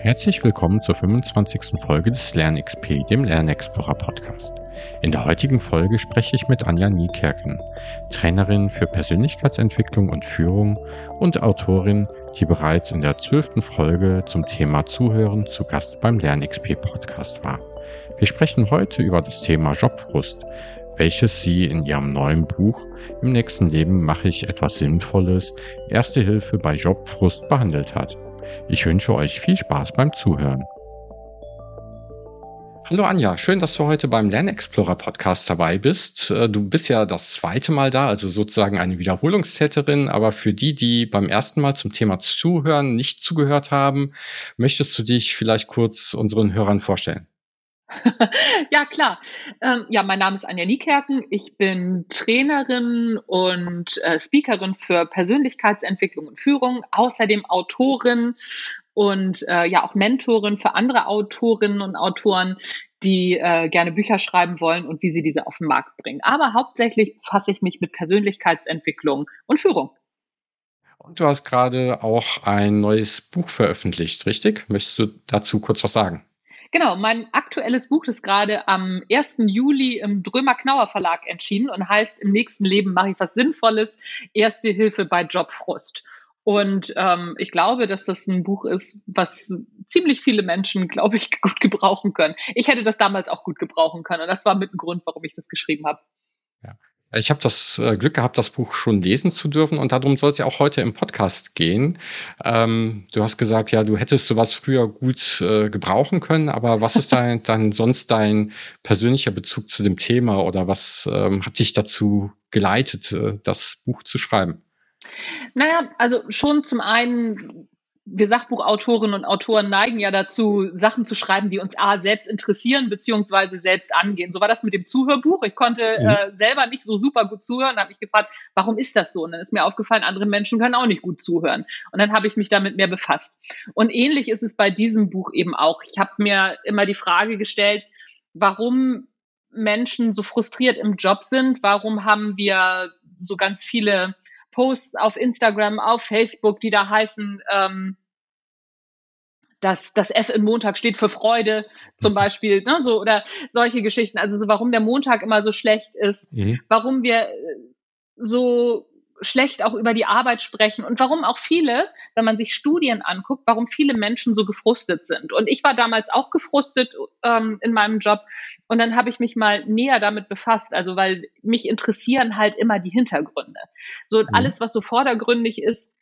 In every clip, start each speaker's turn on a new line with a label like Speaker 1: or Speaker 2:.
Speaker 1: Herzlich willkommen zur 25. Folge des LernXP, dem Lernexplorer Podcast. In der heutigen Folge spreche ich mit Anja Niekerken, Trainerin für Persönlichkeitsentwicklung und Führung und Autorin, die bereits in der zwölften Folge zum Thema Zuhören zu Gast beim LernXP Podcast war. Wir sprechen heute über das Thema Jobfrust, welches sie in ihrem neuen Buch Im nächsten Leben mache ich etwas Sinnvolles, Erste Hilfe bei Jobfrust behandelt hat. Ich wünsche euch viel Spaß beim Zuhören. Hallo Anja, schön, dass du heute beim Lernexplorer Podcast dabei bist. Äh, du bist ja das zweite Mal da, also sozusagen eine Wiederholungstäterin, aber für die, die beim ersten Mal zum Thema Zuhören nicht zugehört haben, möchtest du dich vielleicht kurz unseren Hörern vorstellen?
Speaker 2: ja, klar. Ähm, ja, mein Name ist Anja Niekerken. Ich bin Trainerin und äh, Speakerin für Persönlichkeitsentwicklung und Führung, außerdem Autorin und äh, ja auch Mentorin für andere Autorinnen und Autoren, die äh, gerne Bücher schreiben wollen und wie sie diese auf den Markt bringen. Aber hauptsächlich fasse ich mich mit Persönlichkeitsentwicklung und Führung.
Speaker 1: Und du hast gerade auch ein neues Buch veröffentlicht, richtig? Möchtest du dazu kurz was sagen?
Speaker 2: Genau, mein aktuelles Buch ist gerade am 1. Juli im Drömer-Knauer Verlag erschienen und heißt Im nächsten Leben mache ich was Sinnvolles, Erste Hilfe bei Jobfrust. Und ähm, ich glaube, dass das ein Buch ist, was ziemlich viele Menschen, glaube ich, gut gebrauchen können. Ich hätte das damals auch gut gebrauchen können. Und das war mit ein Grund, warum ich das geschrieben habe.
Speaker 1: Ja. Ich habe das äh, Glück gehabt, das Buch schon lesen zu dürfen und darum soll es ja auch heute im Podcast gehen. Ähm, du hast gesagt, ja, du hättest sowas früher gut äh, gebrauchen können, aber was ist dein, dann sonst dein persönlicher Bezug zu dem Thema oder was ähm, hat dich dazu geleitet, äh, das Buch zu schreiben?
Speaker 2: Naja, also schon zum einen wir Sachbuchautorinnen und Autoren neigen ja dazu, Sachen zu schreiben, die uns A selbst interessieren beziehungsweise selbst angehen. So war das mit dem Zuhörbuch. Ich konnte mhm. äh, selber nicht so super gut zuhören, habe mich gefragt, warum ist das so? Und dann ist mir aufgefallen, andere Menschen können auch nicht gut zuhören. Und dann habe ich mich damit mehr befasst. Und ähnlich ist es bei diesem Buch eben auch. Ich habe mir immer die Frage gestellt, warum Menschen so frustriert im Job sind. Warum haben wir so ganz viele Posts auf Instagram, auf Facebook, die da heißen, ähm, dass das F in Montag steht für Freude zum mhm. Beispiel, ne, so oder solche Geschichten. Also so, warum der Montag immer so schlecht ist, mhm. warum wir äh, so schlecht auch über die Arbeit sprechen und warum auch viele, wenn man sich Studien anguckt, warum viele Menschen so gefrustet sind. Und ich war damals auch gefrustet ähm, in meinem Job und dann habe ich mich mal näher damit befasst, also weil mich interessieren halt immer die Hintergründe. So mhm. alles, was so vordergründig ist,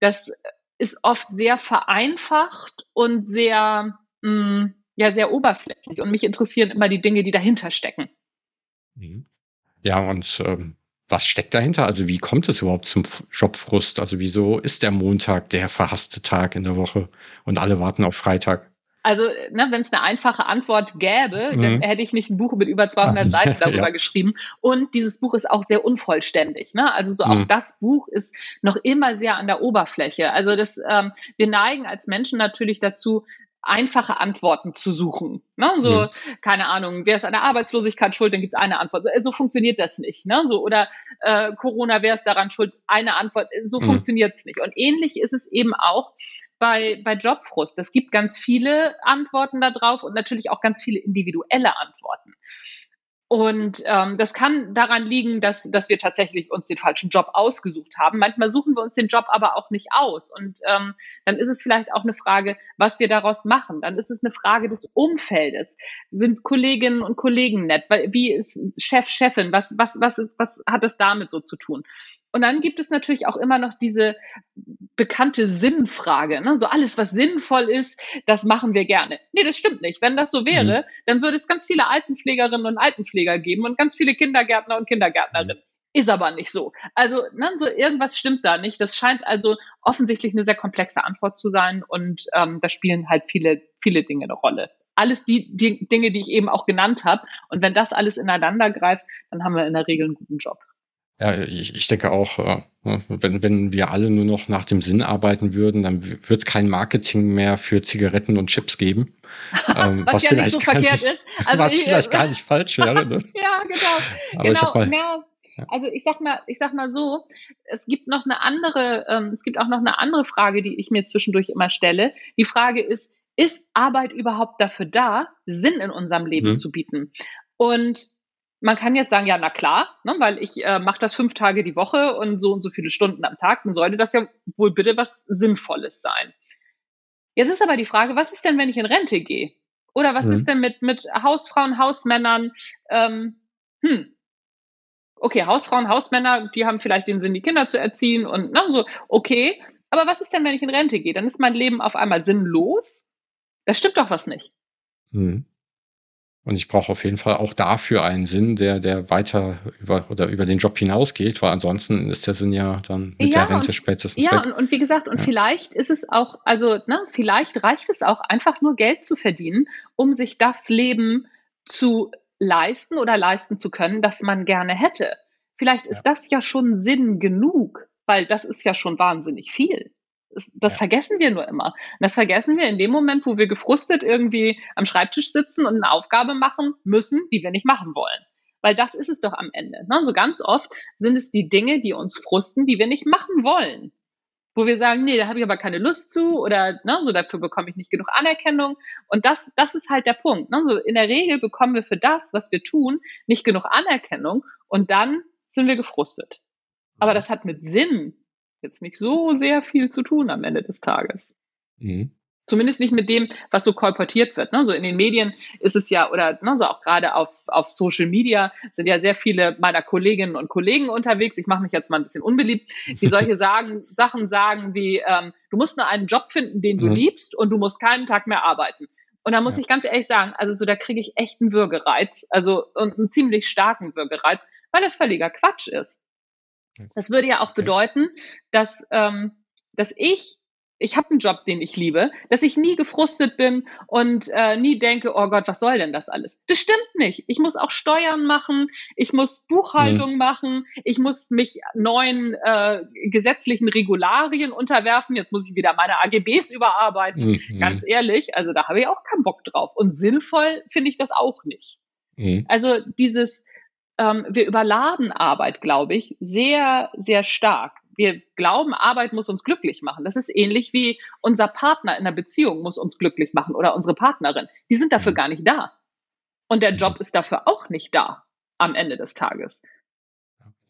Speaker 2: das ist oft sehr vereinfacht und sehr, mh, mm, ja, sehr oberflächlich. Und mich interessieren immer die Dinge, die dahinter stecken.
Speaker 1: Mhm. Ja, und ähm, was steckt dahinter? Also wie kommt es überhaupt zum Jobfrust? Also wieso ist der Montag der verhasste Tag in der Woche und alle warten auf Freitag?
Speaker 2: Also, ne, wenn es eine einfache Antwort gäbe, mhm. dann hätte ich nicht ein Buch mit über 200 Seiten darüber ja. geschrieben. Und dieses Buch ist auch sehr unvollständig. Ne? Also so auch mhm. das Buch ist noch immer sehr an der Oberfläche. Also das, ähm, wir neigen als Menschen natürlich dazu, einfache Antworten zu suchen. Ne? So, mhm. keine Ahnung, wer ist an der Arbeitslosigkeit schuld, dann gibt es eine Antwort. So funktioniert das nicht. Ne? So, oder äh, Corona, wer ist daran schuld? Eine Antwort. So mhm. funktioniert es nicht. Und ähnlich ist es eben auch bei, bei Jobfrust. Es gibt ganz viele Antworten darauf und natürlich auch ganz viele individuelle Antworten. Und ähm, das kann daran liegen, dass, dass wir tatsächlich uns den falschen Job ausgesucht haben. Manchmal suchen wir uns den Job aber auch nicht aus. Und ähm, dann ist es vielleicht auch eine Frage, was wir daraus machen. Dann ist es eine Frage des Umfeldes. Sind Kolleginnen und Kollegen nett? Wie ist Chef, Chefin? Was, was, was, ist, was hat das damit so zu tun? Und dann gibt es natürlich auch immer noch diese bekannte Sinnfrage. Ne? So alles, was sinnvoll ist, das machen wir gerne. Nee, das stimmt nicht. Wenn das so wäre, mhm. dann würde es ganz viele Altenpflegerinnen und Altenpfleger geben und ganz viele Kindergärtner und Kindergärtnerinnen. Mhm. Ist aber nicht so. Also, ne, so irgendwas stimmt da nicht. Das scheint also offensichtlich eine sehr komplexe Antwort zu sein und ähm, da spielen halt viele, viele Dinge eine Rolle. Alles die, die Dinge, die ich eben auch genannt habe. Und wenn das alles ineinander greift, dann haben wir in der Regel einen guten Job.
Speaker 1: Ja, ich, ich denke auch, äh, wenn, wenn wir alle nur noch nach dem Sinn arbeiten würden, dann wird es kein Marketing mehr für Zigaretten und Chips geben.
Speaker 2: Ähm, was, was ja nicht so verkehrt
Speaker 1: nicht,
Speaker 2: ist.
Speaker 1: Also was ich, vielleicht gar nicht falsch wäre. Ne?
Speaker 2: ja, genau. genau. Mal, ja. Also ich sag mal, ich sag mal so, es gibt noch eine andere, ähm, es gibt auch noch eine andere Frage, die ich mir zwischendurch immer stelle. Die Frage ist, ist Arbeit überhaupt dafür da, Sinn in unserem Leben mhm. zu bieten? Und man kann jetzt sagen, ja, na klar, ne, weil ich äh, mache das fünf Tage die Woche und so und so viele Stunden am Tag, dann sollte das ja wohl bitte was Sinnvolles sein. Jetzt ist aber die Frage, was ist denn, wenn ich in Rente gehe? Oder was mhm. ist denn mit, mit Hausfrauen, Hausmännern? Ähm, hm. Okay, Hausfrauen, Hausmänner, die haben vielleicht den Sinn, die Kinder zu erziehen und ne, so, okay. Aber was ist denn, wenn ich in Rente gehe? Dann ist mein Leben auf einmal sinnlos. Da stimmt doch was nicht.
Speaker 1: Mhm. Und ich brauche auf jeden Fall auch dafür einen Sinn, der, der weiter über oder über den Job hinausgeht, weil ansonsten ist der Sinn ja dann mit ja, der Rente und, spätestens.
Speaker 2: Ja, weg. Und, und wie gesagt, und ja. vielleicht ist es auch, also, ne, vielleicht reicht es auch einfach nur Geld zu verdienen, um sich das Leben zu leisten oder leisten zu können, das man gerne hätte. Vielleicht ist ja. das ja schon Sinn genug, weil das ist ja schon wahnsinnig viel. Das ja. vergessen wir nur immer. Und das vergessen wir in dem Moment, wo wir gefrustet irgendwie am Schreibtisch sitzen und eine Aufgabe machen müssen, die wir nicht machen wollen. Weil das ist es doch am Ende. Ne? So ganz oft sind es die Dinge, die uns frusten, die wir nicht machen wollen. Wo wir sagen, nee, da habe ich aber keine Lust zu oder ne, so dafür bekomme ich nicht genug Anerkennung. Und das, das ist halt der Punkt. Ne? So in der Regel bekommen wir für das, was wir tun, nicht genug Anerkennung und dann sind wir gefrustet. Aber das hat mit Sinn jetzt nicht so sehr viel zu tun am Ende des Tages. Mhm. Zumindest nicht mit dem, was so kolportiert wird. Ne? So in den Medien ist es ja, oder ne, so auch gerade auf, auf Social Media sind ja sehr viele meiner Kolleginnen und Kollegen unterwegs. Ich mache mich jetzt mal ein bisschen unbeliebt, die solche sagen, Sachen sagen wie, ähm, du musst nur einen Job finden, den du mhm. liebst und du musst keinen Tag mehr arbeiten. Und da muss ja. ich ganz ehrlich sagen, also so, da kriege ich echt einen Würgereiz, also und einen ziemlich starken Würgereiz, weil das völliger Quatsch ist. Das würde ja auch bedeuten, dass, ähm, dass ich, ich habe einen Job, den ich liebe, dass ich nie gefrustet bin und äh, nie denke, oh Gott, was soll denn das alles? Das stimmt nicht. Ich muss auch Steuern machen, ich muss Buchhaltung mhm. machen, ich muss mich neuen äh, gesetzlichen Regularien unterwerfen. Jetzt muss ich wieder meine AGBs überarbeiten. Mhm. Ganz ehrlich, also da habe ich auch keinen Bock drauf. Und sinnvoll finde ich das auch nicht. Mhm. Also dieses ähm, wir überladen Arbeit, glaube ich, sehr, sehr stark. Wir glauben, Arbeit muss uns glücklich machen. Das ist ähnlich wie unser Partner in einer Beziehung muss uns glücklich machen oder unsere Partnerin. Die sind dafür mhm. gar nicht da. Und der Job ist dafür auch nicht da am Ende des Tages.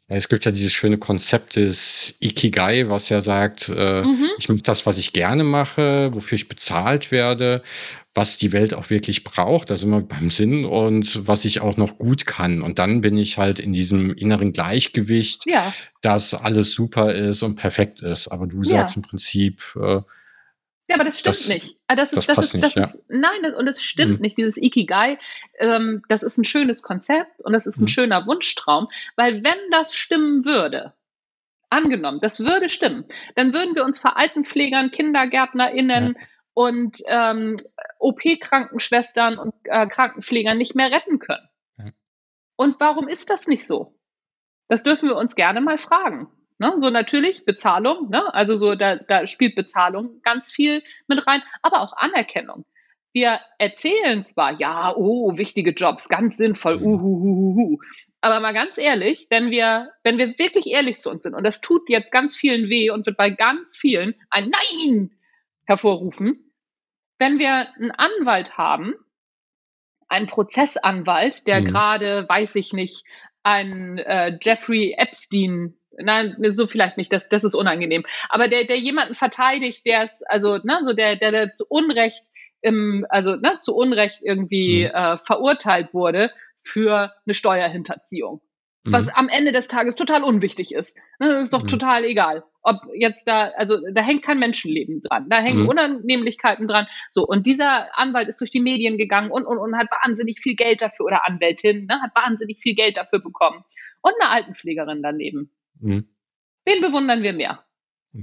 Speaker 1: Es gibt ja dieses schöne Konzept des Ikigai, was ja sagt, äh, mhm. ich mache das, was ich gerne mache, wofür ich bezahlt werde, was die Welt auch wirklich braucht, also immer beim Sinn und was ich auch noch gut kann. Und dann bin ich halt in diesem inneren Gleichgewicht, ja. dass alles super ist und perfekt ist. Aber du ja. sagst im Prinzip, äh,
Speaker 2: ja, aber das stimmt das, nicht. Ah, das ist, das, das ist, das nicht, ist, ja. nein, das, und es stimmt mhm. nicht. Dieses Ikigai, ähm, das ist ein schönes Konzept und das ist ein mhm. schöner Wunschtraum, weil wenn das stimmen würde, angenommen, das würde stimmen, dann würden wir uns vor Altenpflegern, KindergärtnerInnen ja. und ähm, OP-Krankenschwestern und äh, Krankenpflegern nicht mehr retten können. Ja. Und warum ist das nicht so? Das dürfen wir uns gerne mal fragen. Ne? So natürlich Bezahlung, ne? also so da, da spielt Bezahlung ganz viel mit rein, aber auch Anerkennung. Wir erzählen zwar, ja, oh, wichtige Jobs, ganz sinnvoll, uhuhuhuhu. Aber mal ganz ehrlich, wenn wir, wenn wir wirklich ehrlich zu uns sind, und das tut jetzt ganz vielen weh und wird bei ganz vielen ein Nein hervorrufen, wenn wir einen Anwalt haben, einen Prozessanwalt, der mhm. gerade, weiß ich nicht, einen äh, Jeffrey Epstein Nein, so vielleicht nicht, das, das ist unangenehm. Aber der, der jemanden verteidigt, der ist, also, ne, so der, der, der zu Unrecht im, also, ne, zu Unrecht irgendwie mhm. äh, verurteilt wurde für eine Steuerhinterziehung. Mhm. Was am Ende des Tages total unwichtig ist. Ne, das ist doch mhm. total egal. Ob jetzt da, also da hängt kein Menschenleben dran, da hängen mhm. Unannehmlichkeiten dran. So, und dieser Anwalt ist durch die Medien gegangen und, und, und hat wahnsinnig viel Geld dafür, oder Anwältin, ne, hat wahnsinnig viel Geld dafür bekommen. Und eine Altenpflegerin daneben. Mhm. Wen bewundern wir mehr?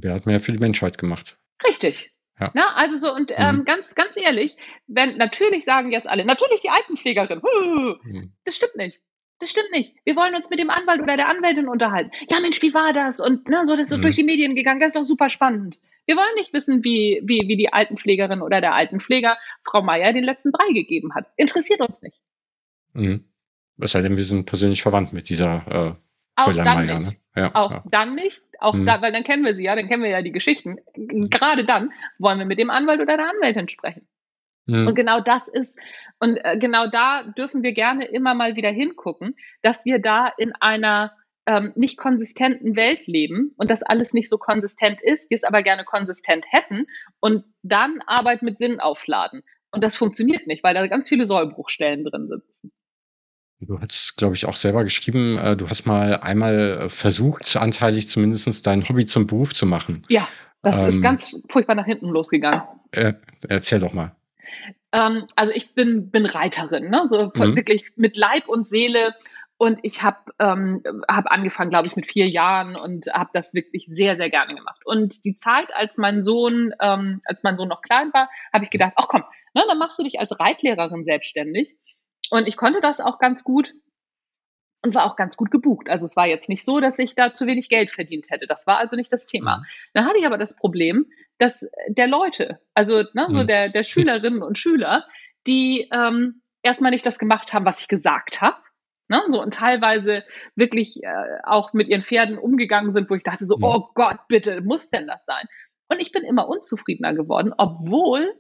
Speaker 1: wer hat mehr für die Menschheit gemacht?
Speaker 2: Richtig. Ja. Na, also so und ähm, mhm. ganz, ganz ehrlich, wenn natürlich sagen jetzt alle, natürlich die Altenpflegerin, mhm. das stimmt nicht. Das stimmt nicht. Wir wollen uns mit dem Anwalt oder der Anwältin unterhalten. Ja, Mensch, wie war das? Und ne, so das ist so mhm. durch die Medien gegangen, das ist doch super spannend. Wir wollen nicht wissen, wie, wie, wie die Altenpflegerin oder der Altenpfleger Frau Meier den letzten Brei gegeben hat. Interessiert uns nicht.
Speaker 1: Mhm. Es sei denn, wir sind persönlich verwandt mit dieser äh,
Speaker 2: auch dann nicht. Ne? Ja, auch ja. dann nicht. Auch hm. da, weil dann kennen wir sie ja, dann kennen wir ja die Geschichten. Gerade dann wollen wir mit dem Anwalt oder der Anwältin sprechen. Mhm. Und genau das ist, und äh, genau da dürfen wir gerne immer mal wieder hingucken, dass wir da in einer ähm, nicht konsistenten Welt leben und das alles nicht so konsistent ist, wir es aber gerne konsistent hätten und dann Arbeit mit Sinn aufladen. Und das funktioniert nicht, weil da ganz viele Sollbruchstellen drin sitzen.
Speaker 1: Du hast, glaube ich, auch selber geschrieben, äh, du hast mal einmal versucht, anteilig zumindest dein Hobby zum Beruf zu machen.
Speaker 2: Ja, das ähm, ist ganz furchtbar nach hinten losgegangen.
Speaker 1: Äh, erzähl doch mal.
Speaker 2: Ähm, also ich bin, bin Reiterin, ne? so mhm. wirklich mit Leib und Seele. Und ich habe ähm, hab angefangen, glaube ich, mit vier Jahren und habe das wirklich sehr, sehr gerne gemacht. Und die Zeit, als mein Sohn, ähm, als mein Sohn noch klein war, habe ich gedacht, ach komm, ne, dann machst du dich als Reitlehrerin selbstständig. Und ich konnte das auch ganz gut und war auch ganz gut gebucht. Also es war jetzt nicht so, dass ich da zu wenig Geld verdient hätte. Das war also nicht das Thema. Mhm. Dann hatte ich aber das Problem, dass der Leute, also ne, so mhm. der, der Schülerinnen und Schüler, die ähm, erstmal nicht das gemacht haben, was ich gesagt habe. Ne, so und teilweise wirklich äh, auch mit ihren Pferden umgegangen sind, wo ich dachte so, ja. oh Gott, bitte, muss denn das sein? Und ich bin immer unzufriedener geworden, obwohl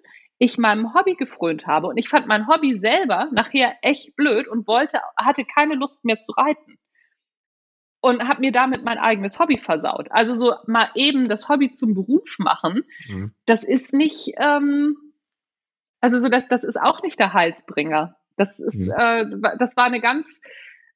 Speaker 2: ich meinem Hobby gefrönt habe. Und ich fand mein Hobby selber nachher echt blöd und wollte, hatte keine Lust mehr zu reiten. Und habe mir damit mein eigenes Hobby versaut. Also so mal eben das Hobby zum Beruf machen, mhm. das ist nicht, ähm, also so das, das ist auch nicht der Heilsbringer. Das ist, mhm. äh, das war eine ganz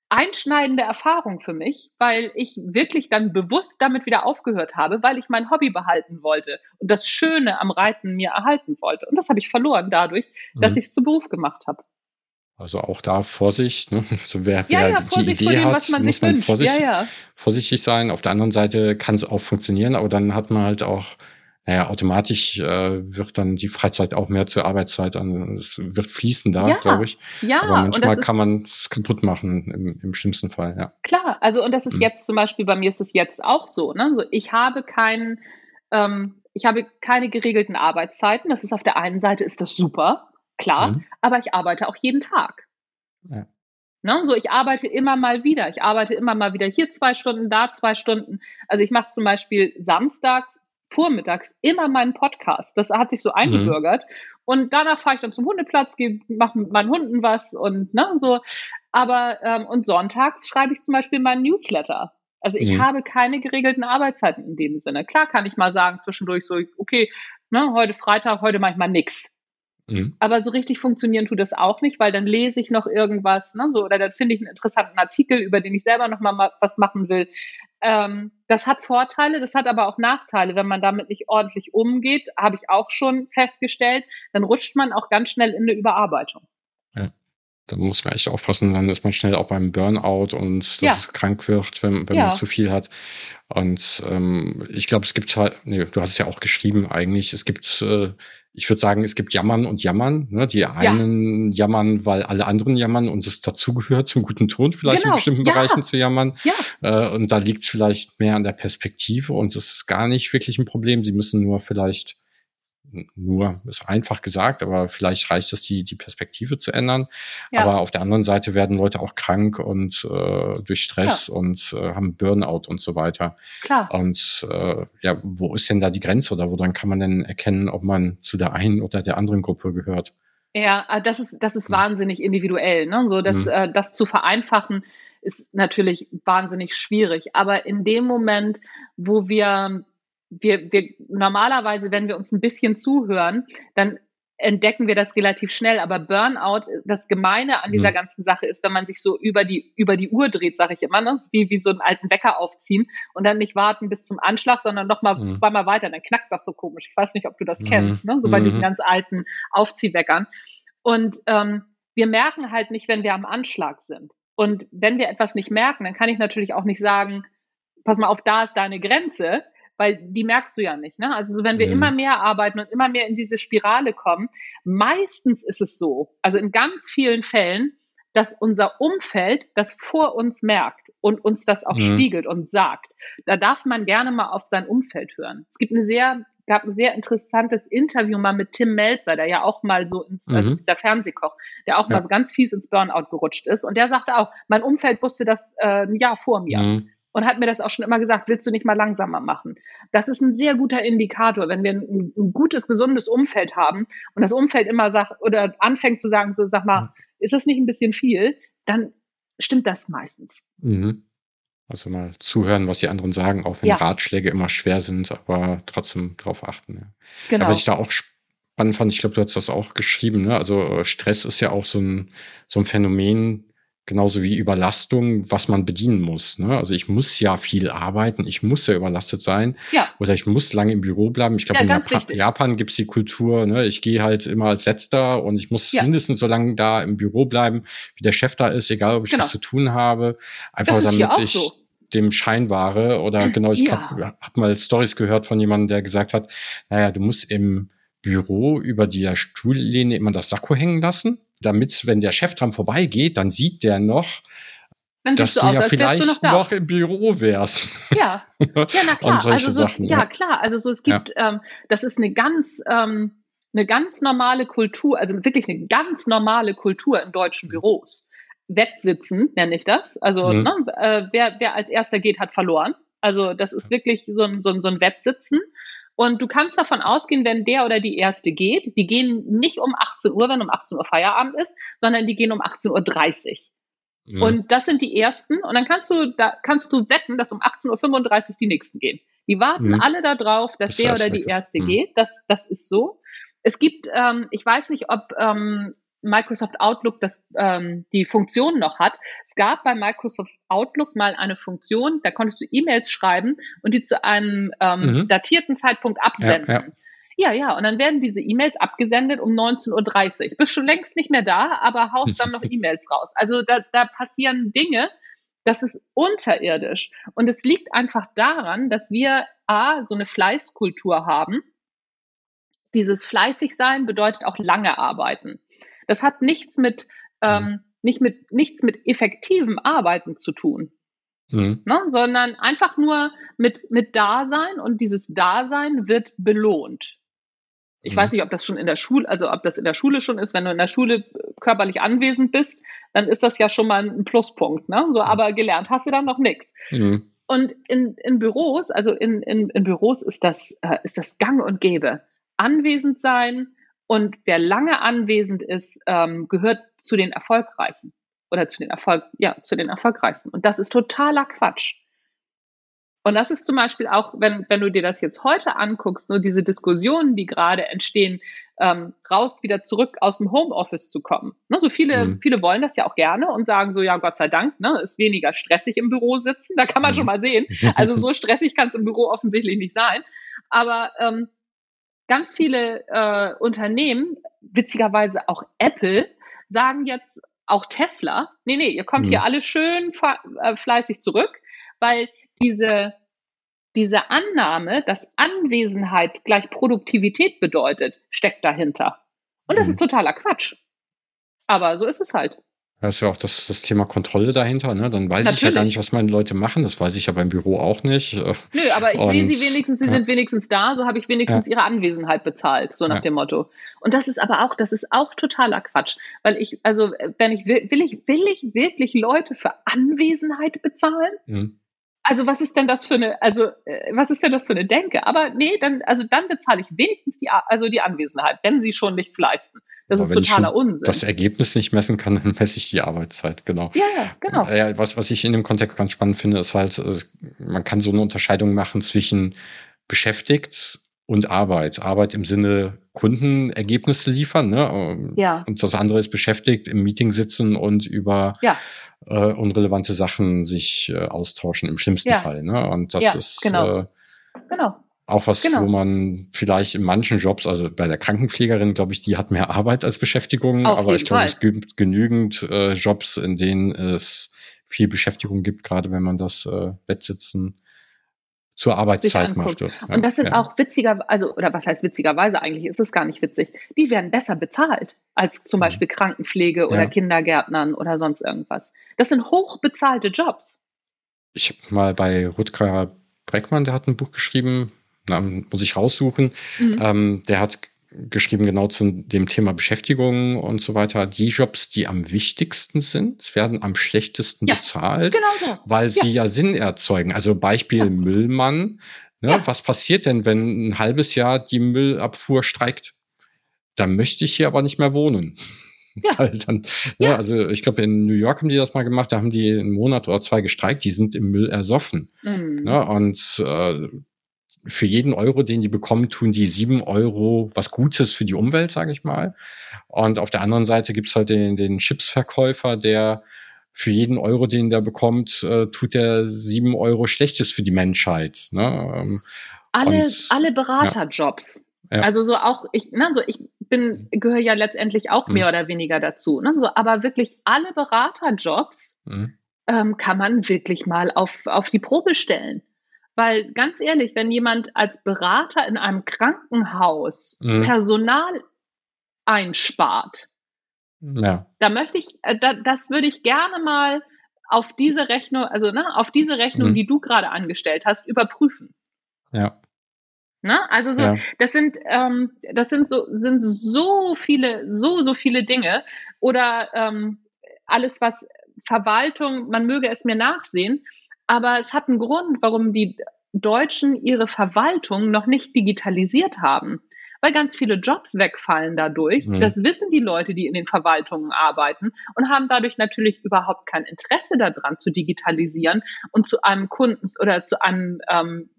Speaker 2: einschneidende Erfahrung für mich, weil ich wirklich dann bewusst damit wieder aufgehört habe, weil ich mein Hobby behalten wollte und das Schöne am Reiten mir erhalten wollte. Und das habe ich verloren dadurch, mhm. dass ich es zum Beruf gemacht habe.
Speaker 1: Also auch da Vorsicht, ne? so wer, wer ja, die Idee dem, hat, man muss man vorsichtig, ja, vorsichtig sein. Auf der anderen Seite kann es auch funktionieren, aber dann hat man halt auch naja, automatisch äh, wird dann die Freizeit auch mehr zur Arbeitszeit an. Es wird fließender, ja, glaube ich. Ja, Aber manchmal kann man es kaputt machen, im, im schlimmsten Fall, ja.
Speaker 2: Klar, also und das ist mhm. jetzt zum Beispiel, bei mir ist es jetzt auch so. Ne? Also ich habe keinen, ähm, ich habe keine geregelten Arbeitszeiten. Das ist auf der einen Seite ist das super, klar, mhm. aber ich arbeite auch jeden Tag. Ja. Ne, so, ich arbeite immer mal wieder. Ich arbeite immer mal wieder hier zwei Stunden, da zwei Stunden. Also ich mache zum Beispiel samstags vormittags immer meinen Podcast. Das hat sich so mhm. eingebürgert. Mhm. Und danach fahre ich dann zum Hundeplatz, mache mit meinen Hunden was und ne, so. Aber ähm, und sonntags schreibe ich zum Beispiel meinen Newsletter. Also ich mhm. habe keine geregelten Arbeitszeiten in dem Sinne. Klar kann ich mal sagen zwischendurch so, okay, ne, heute Freitag, heute mache ich mal nix. Mhm. Aber so richtig funktionieren tut das auch nicht, weil dann lese ich noch irgendwas, ne, so, oder dann finde ich einen interessanten Artikel, über den ich selber noch mal was machen will. Ähm, das hat Vorteile, das hat aber auch Nachteile. Wenn man damit nicht ordentlich umgeht, habe ich auch schon festgestellt, dann rutscht man auch ganz schnell in eine Überarbeitung.
Speaker 1: Ja. Da muss man echt aufpassen, dann ist man schnell auch beim Burnout und dass ja. es krank wird, wenn, wenn ja. man zu viel hat. Und ähm, ich glaube, es gibt halt, nee, du hast es ja auch geschrieben eigentlich, es gibt, äh, ich würde sagen, es gibt Jammern und Jammern. Ne? Die einen ja. jammern, weil alle anderen jammern und es dazugehört, zum guten Ton vielleicht genau. in bestimmten Bereichen zu jammern. Ja. Äh, und da liegt es vielleicht mehr an der Perspektive und es ist gar nicht wirklich ein Problem. Sie müssen nur vielleicht nur, ist einfach gesagt, aber vielleicht reicht es, die, die Perspektive zu ändern. Ja. Aber auf der anderen Seite werden Leute auch krank und äh, durch Stress ja. und äh, haben Burnout und so weiter. Klar. Und äh, ja, wo ist denn da die Grenze oder wo dann kann man denn erkennen, ob man zu der einen oder der anderen Gruppe gehört?
Speaker 2: Ja, äh, das ist, das ist mhm. wahnsinnig individuell. Ne? So, das, mhm. äh, das zu vereinfachen, ist natürlich wahnsinnig schwierig. Aber in dem Moment, wo wir wir, wir normalerweise, wenn wir uns ein bisschen zuhören, dann entdecken wir das relativ schnell. Aber Burnout, das Gemeine an dieser mhm. ganzen Sache ist, wenn man sich so über die, über die Uhr dreht, sage ich immer, ne? wie, wie so einen alten Wecker aufziehen und dann nicht warten bis zum Anschlag, sondern noch mal mhm. zweimal weiter, dann knackt das so komisch. Ich weiß nicht, ob du das mhm. kennst, ne? so bei diesen mhm. ganz alten Aufziehweckern. Und ähm, wir merken halt nicht, wenn wir am Anschlag sind. Und wenn wir etwas nicht merken, dann kann ich natürlich auch nicht sagen, pass mal auf, da ist deine Grenze, weil die merkst du ja nicht. Ne? Also so, wenn wir mhm. immer mehr arbeiten und immer mehr in diese Spirale kommen, meistens ist es so, also in ganz vielen Fällen, dass unser Umfeld das vor uns merkt und uns das auch mhm. spiegelt und sagt. Da darf man gerne mal auf sein Umfeld hören. Es gibt eine sehr gab ein sehr interessantes Interview mal mit Tim Melzer, der ja auch mal so ins, also mhm. also dieser Fernsehkoch, der auch ja. mal so ganz fies ins Burnout gerutscht ist. Und der sagte auch, mein Umfeld wusste das äh, ein Jahr vor mir. Mhm. Und hat mir das auch schon immer gesagt, willst du nicht mal langsamer machen? Das ist ein sehr guter Indikator, wenn wir ein, ein gutes, gesundes Umfeld haben und das Umfeld immer sagt oder anfängt zu sagen, so sag mal, ist das nicht ein bisschen viel? Dann stimmt das meistens.
Speaker 1: Mhm. Also mal zuhören, was die anderen sagen, auch wenn ja. Ratschläge immer schwer sind, aber trotzdem drauf achten. Ja. Genau. Aber was ich da auch spannend fand, ich glaube, du hast das auch geschrieben, ne? Also äh, Stress ist ja auch so ein, so ein Phänomen, genauso wie Überlastung, was man bedienen muss. Ne? Also ich muss ja viel arbeiten, ich muss ja überlastet sein
Speaker 2: ja.
Speaker 1: oder ich muss lange im Büro bleiben. Ich glaube, ja, in Japan, Japan gibt es die Kultur, ne? ich gehe halt immer als Letzter und ich muss ja. mindestens so lange da im Büro bleiben, wie der Chef da ist, egal ob ich genau. was zu tun habe, einfach damit ich so. dem Schein wahre oder genau, ich habe hab mal Stories gehört von jemandem, der gesagt hat, naja, du musst im Büro über die Stuhllehne immer das Sakko hängen lassen damit, wenn der Chef dran vorbeigeht, dann sieht der noch, dass du, aus, ja vielleicht noch, noch, im Büro wärst.
Speaker 2: Ja, ja na klar. also so, Sachen, ja, ja, klar. Also so es gibt, ja. ähm, das ist eine ganz ähm, eine ganz normale Kultur, also wirklich eine ganz normale Kultur in deutschen Büros. Wettsitzen nenne ich das. Also mhm. ne, äh, wer, wer als erster geht, hat verloren. Also das ist wirklich so ein, so ein, so ein Wettsitzen. Und du kannst davon ausgehen, wenn der oder die erste geht, die gehen nicht um 18 Uhr, wenn um 18 Uhr Feierabend ist, sondern die gehen um 18.30 Uhr. Mhm. Und das sind die ersten. Und dann kannst du, da kannst du wetten, dass um 18.35 Uhr die nächsten gehen. Die warten mhm. alle darauf, dass das der oder die erste mhm. geht. Das, das ist so. Es gibt, ähm, ich weiß nicht, ob ähm, Microsoft Outlook das, ähm, die Funktion noch hat. Es gab bei Microsoft Outlook mal eine Funktion, da konntest du E-Mails schreiben und die zu einem ähm, mhm. datierten Zeitpunkt absenden. Ja, ja. Ja, ja, und dann werden diese E-Mails abgesendet um 19.30 Uhr. Bist schon längst nicht mehr da, aber haust dann noch E-Mails raus. Also da, da passieren Dinge, das ist unterirdisch. Und es liegt einfach daran, dass wir A, so eine Fleißkultur haben. Dieses fleißig sein bedeutet auch lange arbeiten. Das hat nichts mit, ähm, mhm. nicht mit, nichts mit effektivem Arbeiten zu tun. Mhm. Ne, sondern einfach nur mit, mit Dasein und dieses Dasein wird belohnt. Ich mhm. weiß nicht, ob das schon in der Schule, also ob das in der Schule schon ist, wenn du in der Schule körperlich anwesend bist, dann ist das ja schon mal ein Pluspunkt, ne? So, aber gelernt hast du dann noch nichts. Mhm. Und in, in Büros, also in, in, in Büros ist das, äh, ist das gang und gäbe. Anwesend sein, und wer lange anwesend ist, ähm, gehört zu den Erfolgreichen oder zu den Erfolg, ja, zu den Erfolgreichsten. Und das ist totaler Quatsch. Und das ist zum Beispiel auch, wenn, wenn du dir das jetzt heute anguckst, nur diese Diskussionen, die gerade entstehen, ähm, raus wieder zurück aus dem Homeoffice zu kommen. Ne, so viele, mhm. viele wollen das ja auch gerne und sagen so, ja, Gott sei Dank, ne, ist weniger stressig im Büro sitzen. Da kann man mhm. schon mal sehen. Also so stressig kann es im Büro offensichtlich nicht sein. Aber ähm, ganz viele äh, Unternehmen, witzigerweise auch Apple, sagen jetzt auch Tesla, nee, nee, ihr kommt mhm. hier alle schön äh, fleißig zurück, weil diese, diese Annahme, dass Anwesenheit gleich Produktivität bedeutet, steckt dahinter. Und das mhm. ist totaler Quatsch. Aber so ist es halt.
Speaker 1: Da ist ja auch das, das Thema Kontrolle dahinter, ne? Dann weiß Natürlich. ich ja gar nicht, was meine Leute machen. Das weiß ich ja beim Büro auch nicht.
Speaker 2: Nö, aber ich sehe sie wenigstens, sie ja. sind wenigstens da, so habe ich wenigstens ja. ihre Anwesenheit bezahlt, so nach ja. dem Motto. Und das ist aber auch, das ist auch totaler Quatsch. Weil ich, also, wenn ich will, will ich, will ich wirklich Leute für Anwesenheit bezahlen? Mhm also was ist denn das für eine, also äh, was ist denn das für eine Denke? Aber nee, dann, also dann bezahle ich wenigstens die, also die Anwesenheit, wenn sie schon nichts leisten. Das Aber ist totaler Unsinn.
Speaker 1: Das Ergebnis nicht messen kann, dann messe ich die Arbeitszeit, genau.
Speaker 2: Ja, ja, genau.
Speaker 1: Ja, was, was ich in dem Kontext ganz spannend finde, ist halt, man kann so eine Unterscheidung machen zwischen beschäftigt und Arbeit. Arbeit im Sinne Kundenergebnisse liefern, ne? Ähm, ja. Und das andere ist beschäftigt, im Meeting sitzen und über ja. äh, unrelevante Sachen sich äh, austauschen, im schlimmsten ja. Fall. Ne? Und das ist genau. Äh, genau. auch was, genau. wo man vielleicht in manchen Jobs, also bei der Krankenpflegerin, glaube ich, die hat mehr Arbeit als Beschäftigung, Auf aber ich glaube, es gibt genügend äh, Jobs, in denen es viel Beschäftigung gibt, gerade wenn man das äh, Bettsitzen zur Arbeitszeit macht. Ja,
Speaker 2: und das sind ja. auch witziger, also, oder was heißt witzigerweise eigentlich, ist es gar nicht witzig. Die werden besser bezahlt als zum mhm. Beispiel Krankenpflege oder ja. Kindergärtnern oder sonst irgendwas. Das sind hochbezahlte Jobs.
Speaker 1: Ich habe mal bei Rutger Breckmann, der hat ein Buch geschrieben, na, muss ich raussuchen. Mhm. Ähm, der hat geschrieben, genau zu dem Thema Beschäftigung und so weiter. Die Jobs, die am wichtigsten sind, werden am schlechtesten ja, bezahlt, genau so. weil ja. sie ja Sinn erzeugen. Also Beispiel ja. Müllmann. Ne, Was passiert denn, wenn ein halbes Jahr die Müllabfuhr streikt? Dann möchte ich hier aber nicht mehr wohnen. Ja. Weil dann, ja. also ich glaube, in New York haben die das mal gemacht, da haben die einen Monat oder zwei gestreikt, die sind im Müll ersoffen. Mhm. Ne, und äh, für jeden Euro, den die bekommen, tun die sieben Euro was Gutes für die Umwelt, sage ich mal. Und auf der anderen Seite gibt's halt den, den Chipsverkäufer, der für jeden Euro, den der bekommt, äh, tut der sieben Euro Schlechtes für die Menschheit. Ne? Ähm,
Speaker 2: alle, und, alle Beraterjobs. Ja. Also so auch, ich, ne, so ich bin, gehöre ja letztendlich auch mehr mhm. oder weniger dazu. Ne? So, aber wirklich alle Beraterjobs mhm. ähm, kann man wirklich mal auf, auf die Probe stellen. Weil ganz ehrlich, wenn jemand als Berater in einem Krankenhaus mhm. Personal einspart, ja. da möchte ich, äh, da, das würde ich gerne mal auf diese Rechnung, also ne, auf diese Rechnung, mhm. die du gerade angestellt hast, überprüfen.
Speaker 1: Ja.
Speaker 2: Ne? Also so, ja. das sind, ähm, das sind so, sind so viele, so, so viele Dinge. Oder ähm, alles, was Verwaltung, man möge es mir nachsehen, aber es hat einen Grund, warum die Deutschen ihre Verwaltung noch nicht digitalisiert haben. Weil ganz viele Jobs wegfallen dadurch. Mhm. Das wissen die Leute, die in den Verwaltungen arbeiten und haben dadurch natürlich überhaupt kein Interesse daran zu digitalisieren und zu einem Kunden oder zu einem ähm,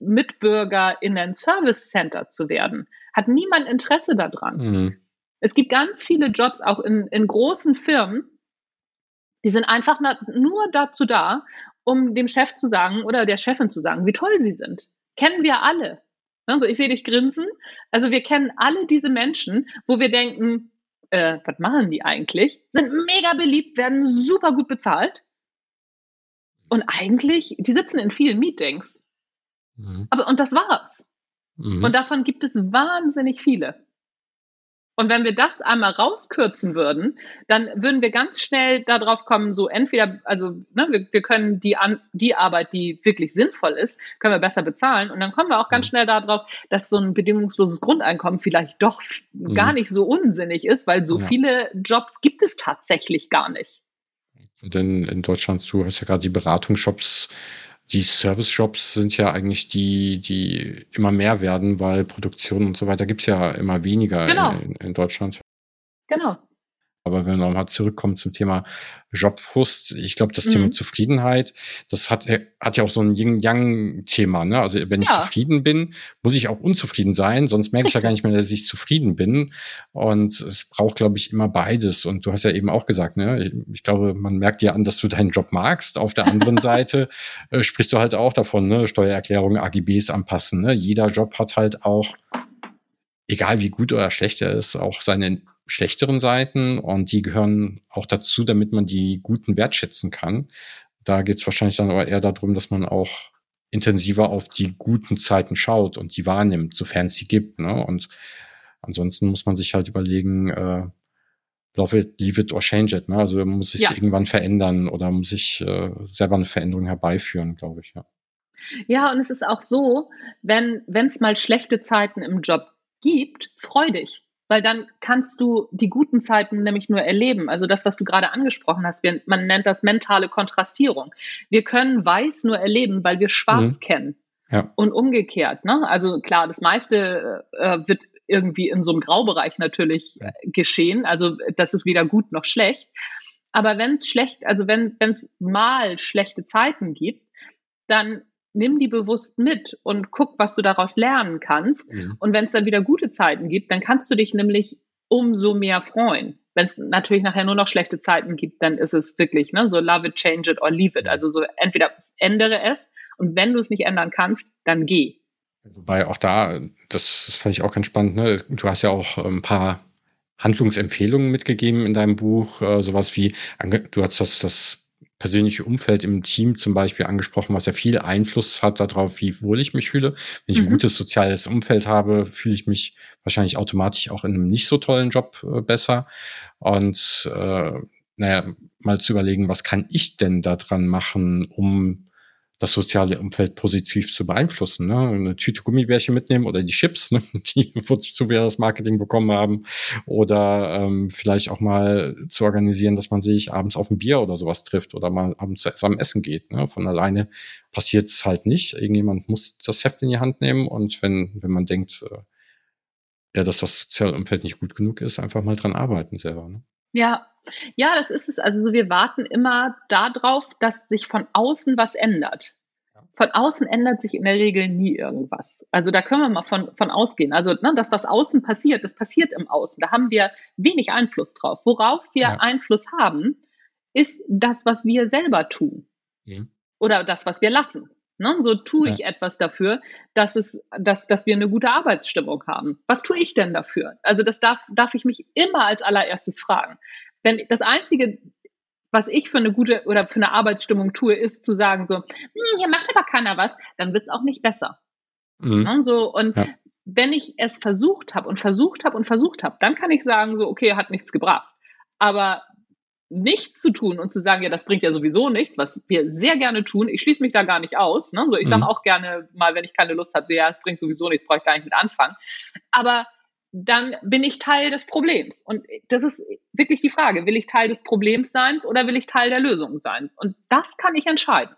Speaker 2: Mitbürger in ein Service Center zu werden. Hat niemand Interesse daran. Mhm. Es gibt ganz viele Jobs auch in, in großen Firmen, die sind einfach nur dazu da, um dem Chef zu sagen oder der Chefin zu sagen, wie toll sie sind. Kennen wir alle. Also ich sehe dich grinsen. Also wir kennen alle diese Menschen, wo wir denken, äh, was machen die eigentlich? Sind mega beliebt, werden super gut bezahlt. Und eigentlich, die sitzen in vielen Meetings. Mhm. Aber, und das war's. Mhm. Und davon gibt es wahnsinnig viele. Und wenn wir das einmal rauskürzen würden, dann würden wir ganz schnell darauf kommen, so entweder, also ne, wir, wir können die, an, die Arbeit, die wirklich sinnvoll ist, können wir besser bezahlen. Und dann kommen wir auch ganz mhm. schnell darauf, dass so ein bedingungsloses Grundeinkommen vielleicht doch mhm. gar nicht so unsinnig ist, weil so ja. viele Jobs gibt es tatsächlich gar nicht.
Speaker 1: Denn in Deutschland, du hast ja gerade die Beratungsshops die Service-Shops sind ja eigentlich die, die immer mehr werden, weil Produktion und so weiter gibt's ja immer weniger genau. in, in Deutschland.
Speaker 2: Genau.
Speaker 1: Aber wenn man mal zurückkommt zum Thema Jobfrust, ich glaube, das mhm. Thema Zufriedenheit, das hat, hat ja auch so ein Yin-Yang-Thema. Ne? Also wenn ich ja. zufrieden bin, muss ich auch unzufrieden sein, sonst merke ich ja gar nicht mehr, dass ich zufrieden bin. Und es braucht, glaube ich, immer beides. Und du hast ja eben auch gesagt, ne? ich, ich glaube, man merkt dir an, dass du deinen Job magst. Auf der anderen Seite äh, sprichst du halt auch davon, ne? Steuererklärung, AGBs anpassen. Ne? Jeder Job hat halt auch egal wie gut oder schlecht er ist, auch seine schlechteren Seiten und die gehören auch dazu, damit man die guten wertschätzen kann. Da geht es wahrscheinlich dann aber eher darum, dass man auch intensiver auf die guten Zeiten schaut und die wahrnimmt, sofern es sie gibt. Ne? Und ansonsten muss man sich halt überlegen, äh, love it, leave it or change it. Ne? Also muss sich ja. irgendwann verändern oder muss ich äh, selber eine Veränderung herbeiführen, glaube ich, ja.
Speaker 2: Ja, und es ist auch so, wenn es mal schlechte Zeiten im Job gibt, freu dich weil dann kannst du die guten Zeiten nämlich nur erleben. Also das, was du gerade angesprochen hast, wir, man nennt das mentale Kontrastierung. Wir können weiß nur erleben, weil wir schwarz mhm. kennen. Ja. Und umgekehrt. Ne? Also klar, das meiste äh, wird irgendwie in so einem Graubereich natürlich äh, geschehen. Also das ist weder gut noch schlecht. Aber wenn es schlecht, also wenn es mal schlechte Zeiten gibt, dann nimm die bewusst mit und guck, was du daraus lernen kannst. Mhm. Und wenn es dann wieder gute Zeiten gibt, dann kannst du dich nämlich umso mehr freuen. Wenn es natürlich nachher nur noch schlechte Zeiten gibt, dann ist es wirklich ne, so love it, change it or leave it. Also so entweder ändere es und wenn du es nicht ändern kannst, dann geh.
Speaker 1: Wobei auch da, das, das fand ich auch ganz spannend, ne? du hast ja auch ein paar Handlungsempfehlungen mitgegeben in deinem Buch, äh, sowas wie, du hast das, das persönliche Umfeld im Team zum Beispiel angesprochen, was ja viel Einfluss hat darauf, wie wohl ich mich fühle. Wenn ich ein mhm. gutes soziales Umfeld habe, fühle ich mich wahrscheinlich automatisch auch in einem nicht so tollen Job äh, besser. Und äh, naja, mal zu überlegen, was kann ich denn da dran machen, um das soziale Umfeld positiv zu beeinflussen. Ne? Eine Tüte Gummibärchen mitnehmen oder die Chips, ne? die wozu wir das Marketing bekommen haben. Oder ähm, vielleicht auch mal zu organisieren, dass man sich abends auf ein Bier oder sowas trifft oder mal abends zusammen essen geht. Ne? Von alleine passiert es halt nicht. Irgendjemand muss das Heft in die Hand nehmen und wenn, wenn man denkt, äh, ja, dass das soziale Umfeld nicht gut genug ist, einfach mal dran arbeiten selber. Ne?
Speaker 2: Ja, ja, das ist es. Also so, wir warten immer darauf, dass sich von außen was ändert. Von außen ändert sich in der Regel nie irgendwas. Also da können wir mal von, von ausgehen. Also ne, das, was außen passiert, das passiert im Außen. Da haben wir wenig Einfluss drauf. Worauf wir ja. Einfluss haben, ist das, was wir selber tun. Ja. Oder das, was wir lassen. Ne? So tue ich ja. etwas dafür, dass, es, dass, dass wir eine gute Arbeitsstimmung haben. Was tue ich denn dafür? Also das darf, darf ich mich immer als allererstes fragen. Wenn das Einzige, was ich für eine gute oder für eine Arbeitsstimmung tue, ist zu sagen so, hm, hier macht aber keiner was, dann wird es auch nicht besser. Mhm. Ne? So, und ja. wenn ich es versucht habe und versucht habe und versucht habe, dann kann ich sagen so, okay, hat nichts gebracht. Aber nichts zu tun und zu sagen, ja, das bringt ja sowieso nichts, was wir sehr gerne tun. Ich schließe mich da gar nicht aus. Ne? So, ich mhm. sage auch gerne mal, wenn ich keine Lust habe, so, ja, es bringt sowieso nichts, brauche ich gar nicht mit anfangen. Aber dann bin ich Teil des Problems. Und das ist wirklich die Frage, will ich Teil des Problems sein oder will ich Teil der Lösung sein? Und das kann ich entscheiden.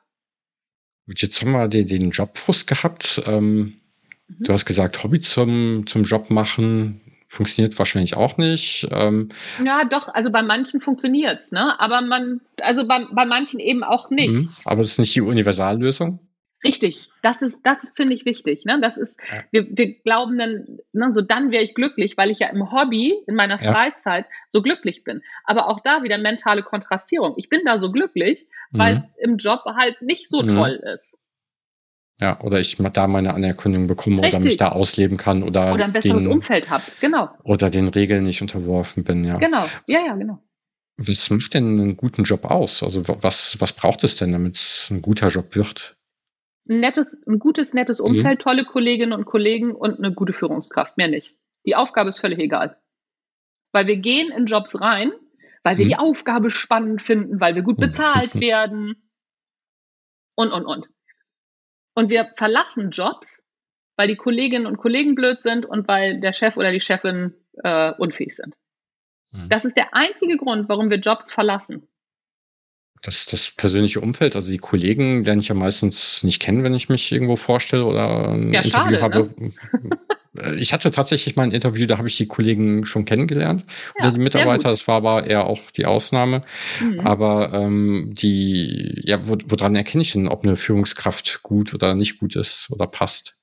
Speaker 1: Jetzt haben wir den, den Jobfrust gehabt. Ähm, mhm. Du hast gesagt, Hobby zum, zum Job machen funktioniert wahrscheinlich auch nicht. Ähm,
Speaker 2: ja, doch, also bei manchen funktioniert es, ne? Aber man, also bei, bei manchen eben auch nicht. Mhm,
Speaker 1: aber das ist nicht die Universallösung?
Speaker 2: Richtig, das ist, das ist, finde ich, wichtig. Ne? Das ist, ja. wir, wir glauben dann, ne, so dann wäre ich glücklich, weil ich ja im Hobby, in meiner ja. Freizeit so glücklich bin. Aber auch da wieder mentale Kontrastierung. Ich bin da so glücklich, weil mhm. es im Job halt nicht so mhm. toll ist.
Speaker 1: Ja, oder ich da meine Anerkennung bekomme Richtig. oder mich da ausleben kann oder,
Speaker 2: oder ein besseres den, Umfeld habe, genau.
Speaker 1: Oder den Regeln nicht unterworfen bin, ja.
Speaker 2: Genau, ja, ja, genau.
Speaker 1: Was macht denn einen guten Job aus? Also was, was braucht es denn, damit es ein guter Job wird?
Speaker 2: Ein nettes, ein gutes, nettes mhm. Umfeld, mhm. tolle Kolleginnen und Kollegen und eine gute Führungskraft, mehr nicht. Die Aufgabe ist völlig egal. Weil wir gehen in Jobs rein, weil wir mhm. die Aufgabe spannend finden, weil wir gut mhm. bezahlt werden und, und, und. Und wir verlassen Jobs, weil die Kolleginnen und Kollegen blöd sind und weil der Chef oder die Chefin äh, unfähig sind. Mhm. Das ist der einzige Grund, warum wir Jobs verlassen.
Speaker 1: Das, das persönliche Umfeld, also die Kollegen lerne ich ja meistens nicht kennen, wenn ich mich irgendwo vorstelle oder ein ja, Interview schade, habe. Ne? Äh, ich hatte tatsächlich mal ein Interview, da habe ich die Kollegen schon kennengelernt ja, oder die Mitarbeiter. Das war aber eher auch die Ausnahme. Mhm. Aber ähm, die, ja, wo, woran erkenne ich denn, ob eine Führungskraft gut oder nicht gut ist oder passt?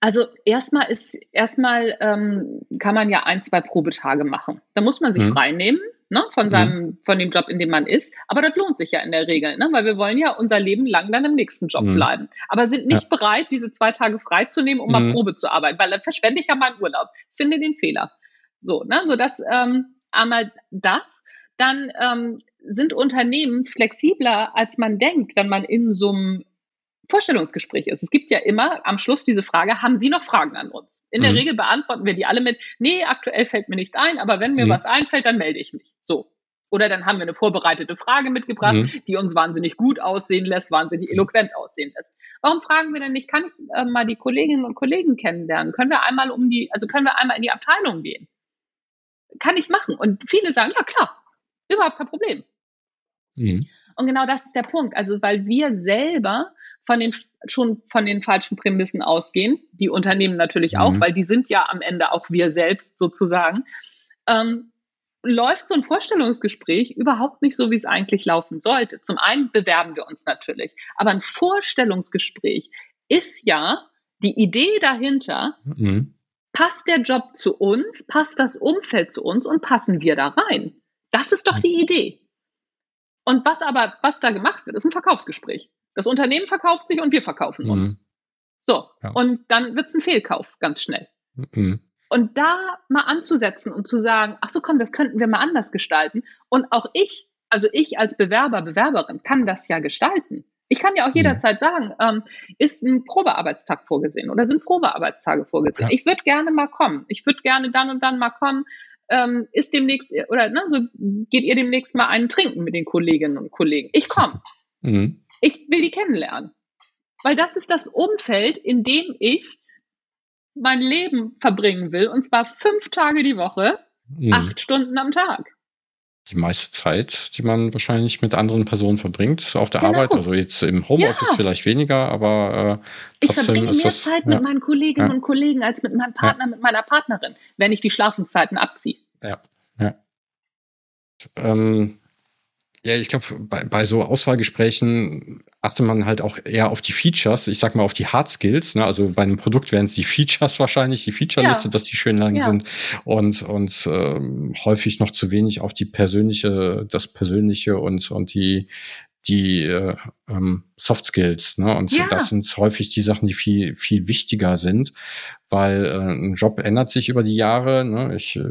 Speaker 2: Also erstmal ist erstmal ähm, kann man ja ein, zwei Probetage machen. Da muss man sich mhm. frei nehmen ne, von seinem, mhm. von dem Job, in dem man ist. Aber das lohnt sich ja in der Regel, ne, weil wir wollen ja unser Leben lang dann im nächsten Job mhm. bleiben. Aber sind nicht ja. bereit, diese zwei Tage freizunehmen, um mhm. mal Probe zu arbeiten, weil dann verschwende ich ja meinen Urlaub. Finde den Fehler. So, ne, so das ähm, einmal das. Dann ähm, sind Unternehmen flexibler, als man denkt, wenn man in so einem Vorstellungsgespräch ist. Es gibt ja immer am Schluss diese Frage, haben Sie noch Fragen an uns? In der mhm. Regel beantworten wir die alle mit, nee, aktuell fällt mir nichts ein, aber wenn mir mhm. was einfällt, dann melde ich mich. So. Oder dann haben wir eine vorbereitete Frage mitgebracht, mhm. die uns wahnsinnig gut aussehen lässt, wahnsinnig eloquent aussehen lässt. Warum fragen wir denn nicht, kann ich äh, mal die Kolleginnen und Kollegen kennenlernen? Können wir einmal um die, also können wir einmal in die Abteilung gehen? Kann ich machen. Und viele sagen, ja klar, überhaupt kein Problem. Mhm. Und genau das ist der Punkt. Also, weil wir selber von den, schon von den falschen Prämissen ausgehen, die Unternehmen natürlich auch, mhm. weil die sind ja am Ende auch wir selbst sozusagen, ähm, läuft so ein Vorstellungsgespräch überhaupt nicht so, wie es eigentlich laufen sollte. Zum einen bewerben wir uns natürlich, aber ein Vorstellungsgespräch ist ja die Idee dahinter, mhm. passt der Job zu uns, passt das Umfeld zu uns und passen wir da rein. Das ist doch die Idee. Und was aber, was da gemacht wird, ist ein Verkaufsgespräch. Das Unternehmen verkauft sich und wir verkaufen mhm. uns. So, ja. und dann wird es ein Fehlkauf ganz schnell. Mhm. Und da mal anzusetzen und zu sagen, ach so, komm, das könnten wir mal anders gestalten. Und auch ich, also ich als Bewerber, Bewerberin, kann das ja gestalten. Ich kann ja auch mhm. jederzeit sagen, ähm, ist ein Probearbeitstag vorgesehen oder sind Probearbeitstage vorgesehen? Ja. Ich würde gerne mal kommen. Ich würde gerne dann und dann mal kommen. Ähm, ist demnächst, oder ne, so geht ihr demnächst mal einen trinken mit den Kolleginnen und Kollegen. Ich komme. Mhm. Ich will die kennenlernen. weil das ist das Umfeld, in dem ich mein Leben verbringen will, und zwar fünf Tage die Woche, mhm. acht Stunden am Tag
Speaker 1: die meiste Zeit, die man wahrscheinlich mit anderen Personen verbringt auf der genau. Arbeit. Also jetzt im Homeoffice ja. vielleicht weniger, aber
Speaker 2: äh, trotzdem ich verbringe ist mehr das, Zeit ja. mit meinen Kolleginnen ja. und Kollegen als mit meinem Partner, mit meiner Partnerin, wenn ich die Schlafenszeiten abziehe.
Speaker 1: Ja, ja. Ähm, ja, ich glaube, bei, bei so Auswahlgesprächen achtet man halt auch eher auf die Features, ich sag mal auf die Hard Skills. Ne? Also bei einem Produkt wären es die Features wahrscheinlich, die Featureliste, ja. dass die schön lang ja. sind und, und ähm, häufig noch zu wenig auf die persönliche, das Persönliche und, und die, die äh, ähm, Soft Skills. Ne? Und ja. das sind häufig die Sachen, die viel, viel wichtiger sind, weil äh, ein Job ändert sich über die Jahre. Ne? Ich äh,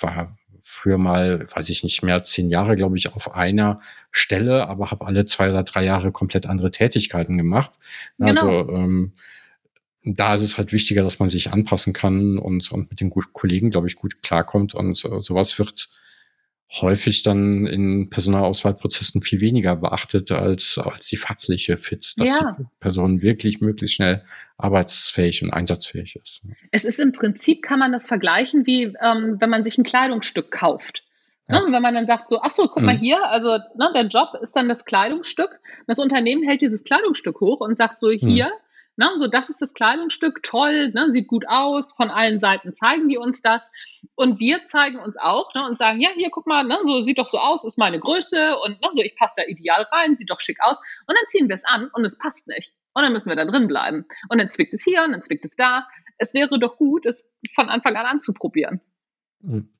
Speaker 1: war früher mal, weiß ich nicht mehr, zehn Jahre, glaube ich, auf einer Stelle, aber habe alle zwei oder drei Jahre komplett andere Tätigkeiten gemacht. Genau. Also ähm, da ist es halt wichtiger, dass man sich anpassen kann und, und mit den Kollegen, glaube ich, gut klarkommt. Und äh, sowas wird häufig dann in Personalauswahlprozessen viel weniger beachtet als, als die fachliche Fit, dass ja. die Person wirklich möglichst schnell arbeitsfähig und einsatzfähig ist.
Speaker 2: Es ist im Prinzip, kann man das vergleichen, wie ähm, wenn man sich ein Kleidungsstück kauft. Ne? Ja. Wenn man dann sagt so, ach so, guck mhm. mal hier, also ne, der Job ist dann das Kleidungsstück. Das Unternehmen hält dieses Kleidungsstück hoch und sagt so, mhm. hier, mhm. Ne, so, das ist das Kleidungsstück, toll, ne, sieht gut aus, von allen Seiten zeigen die uns das. Und wir zeigen uns auch ne, und sagen, ja, hier, guck mal, ne, so sieht doch so aus, ist meine Größe und ne, so, ich passe da ideal rein, sieht doch schick aus. Und dann ziehen wir es an und es passt nicht. Und dann müssen wir da drin bleiben. Und dann zwickt es hier und dann zwickt es da. Es wäre doch gut, es von Anfang an anzuprobieren.
Speaker 1: Mhm.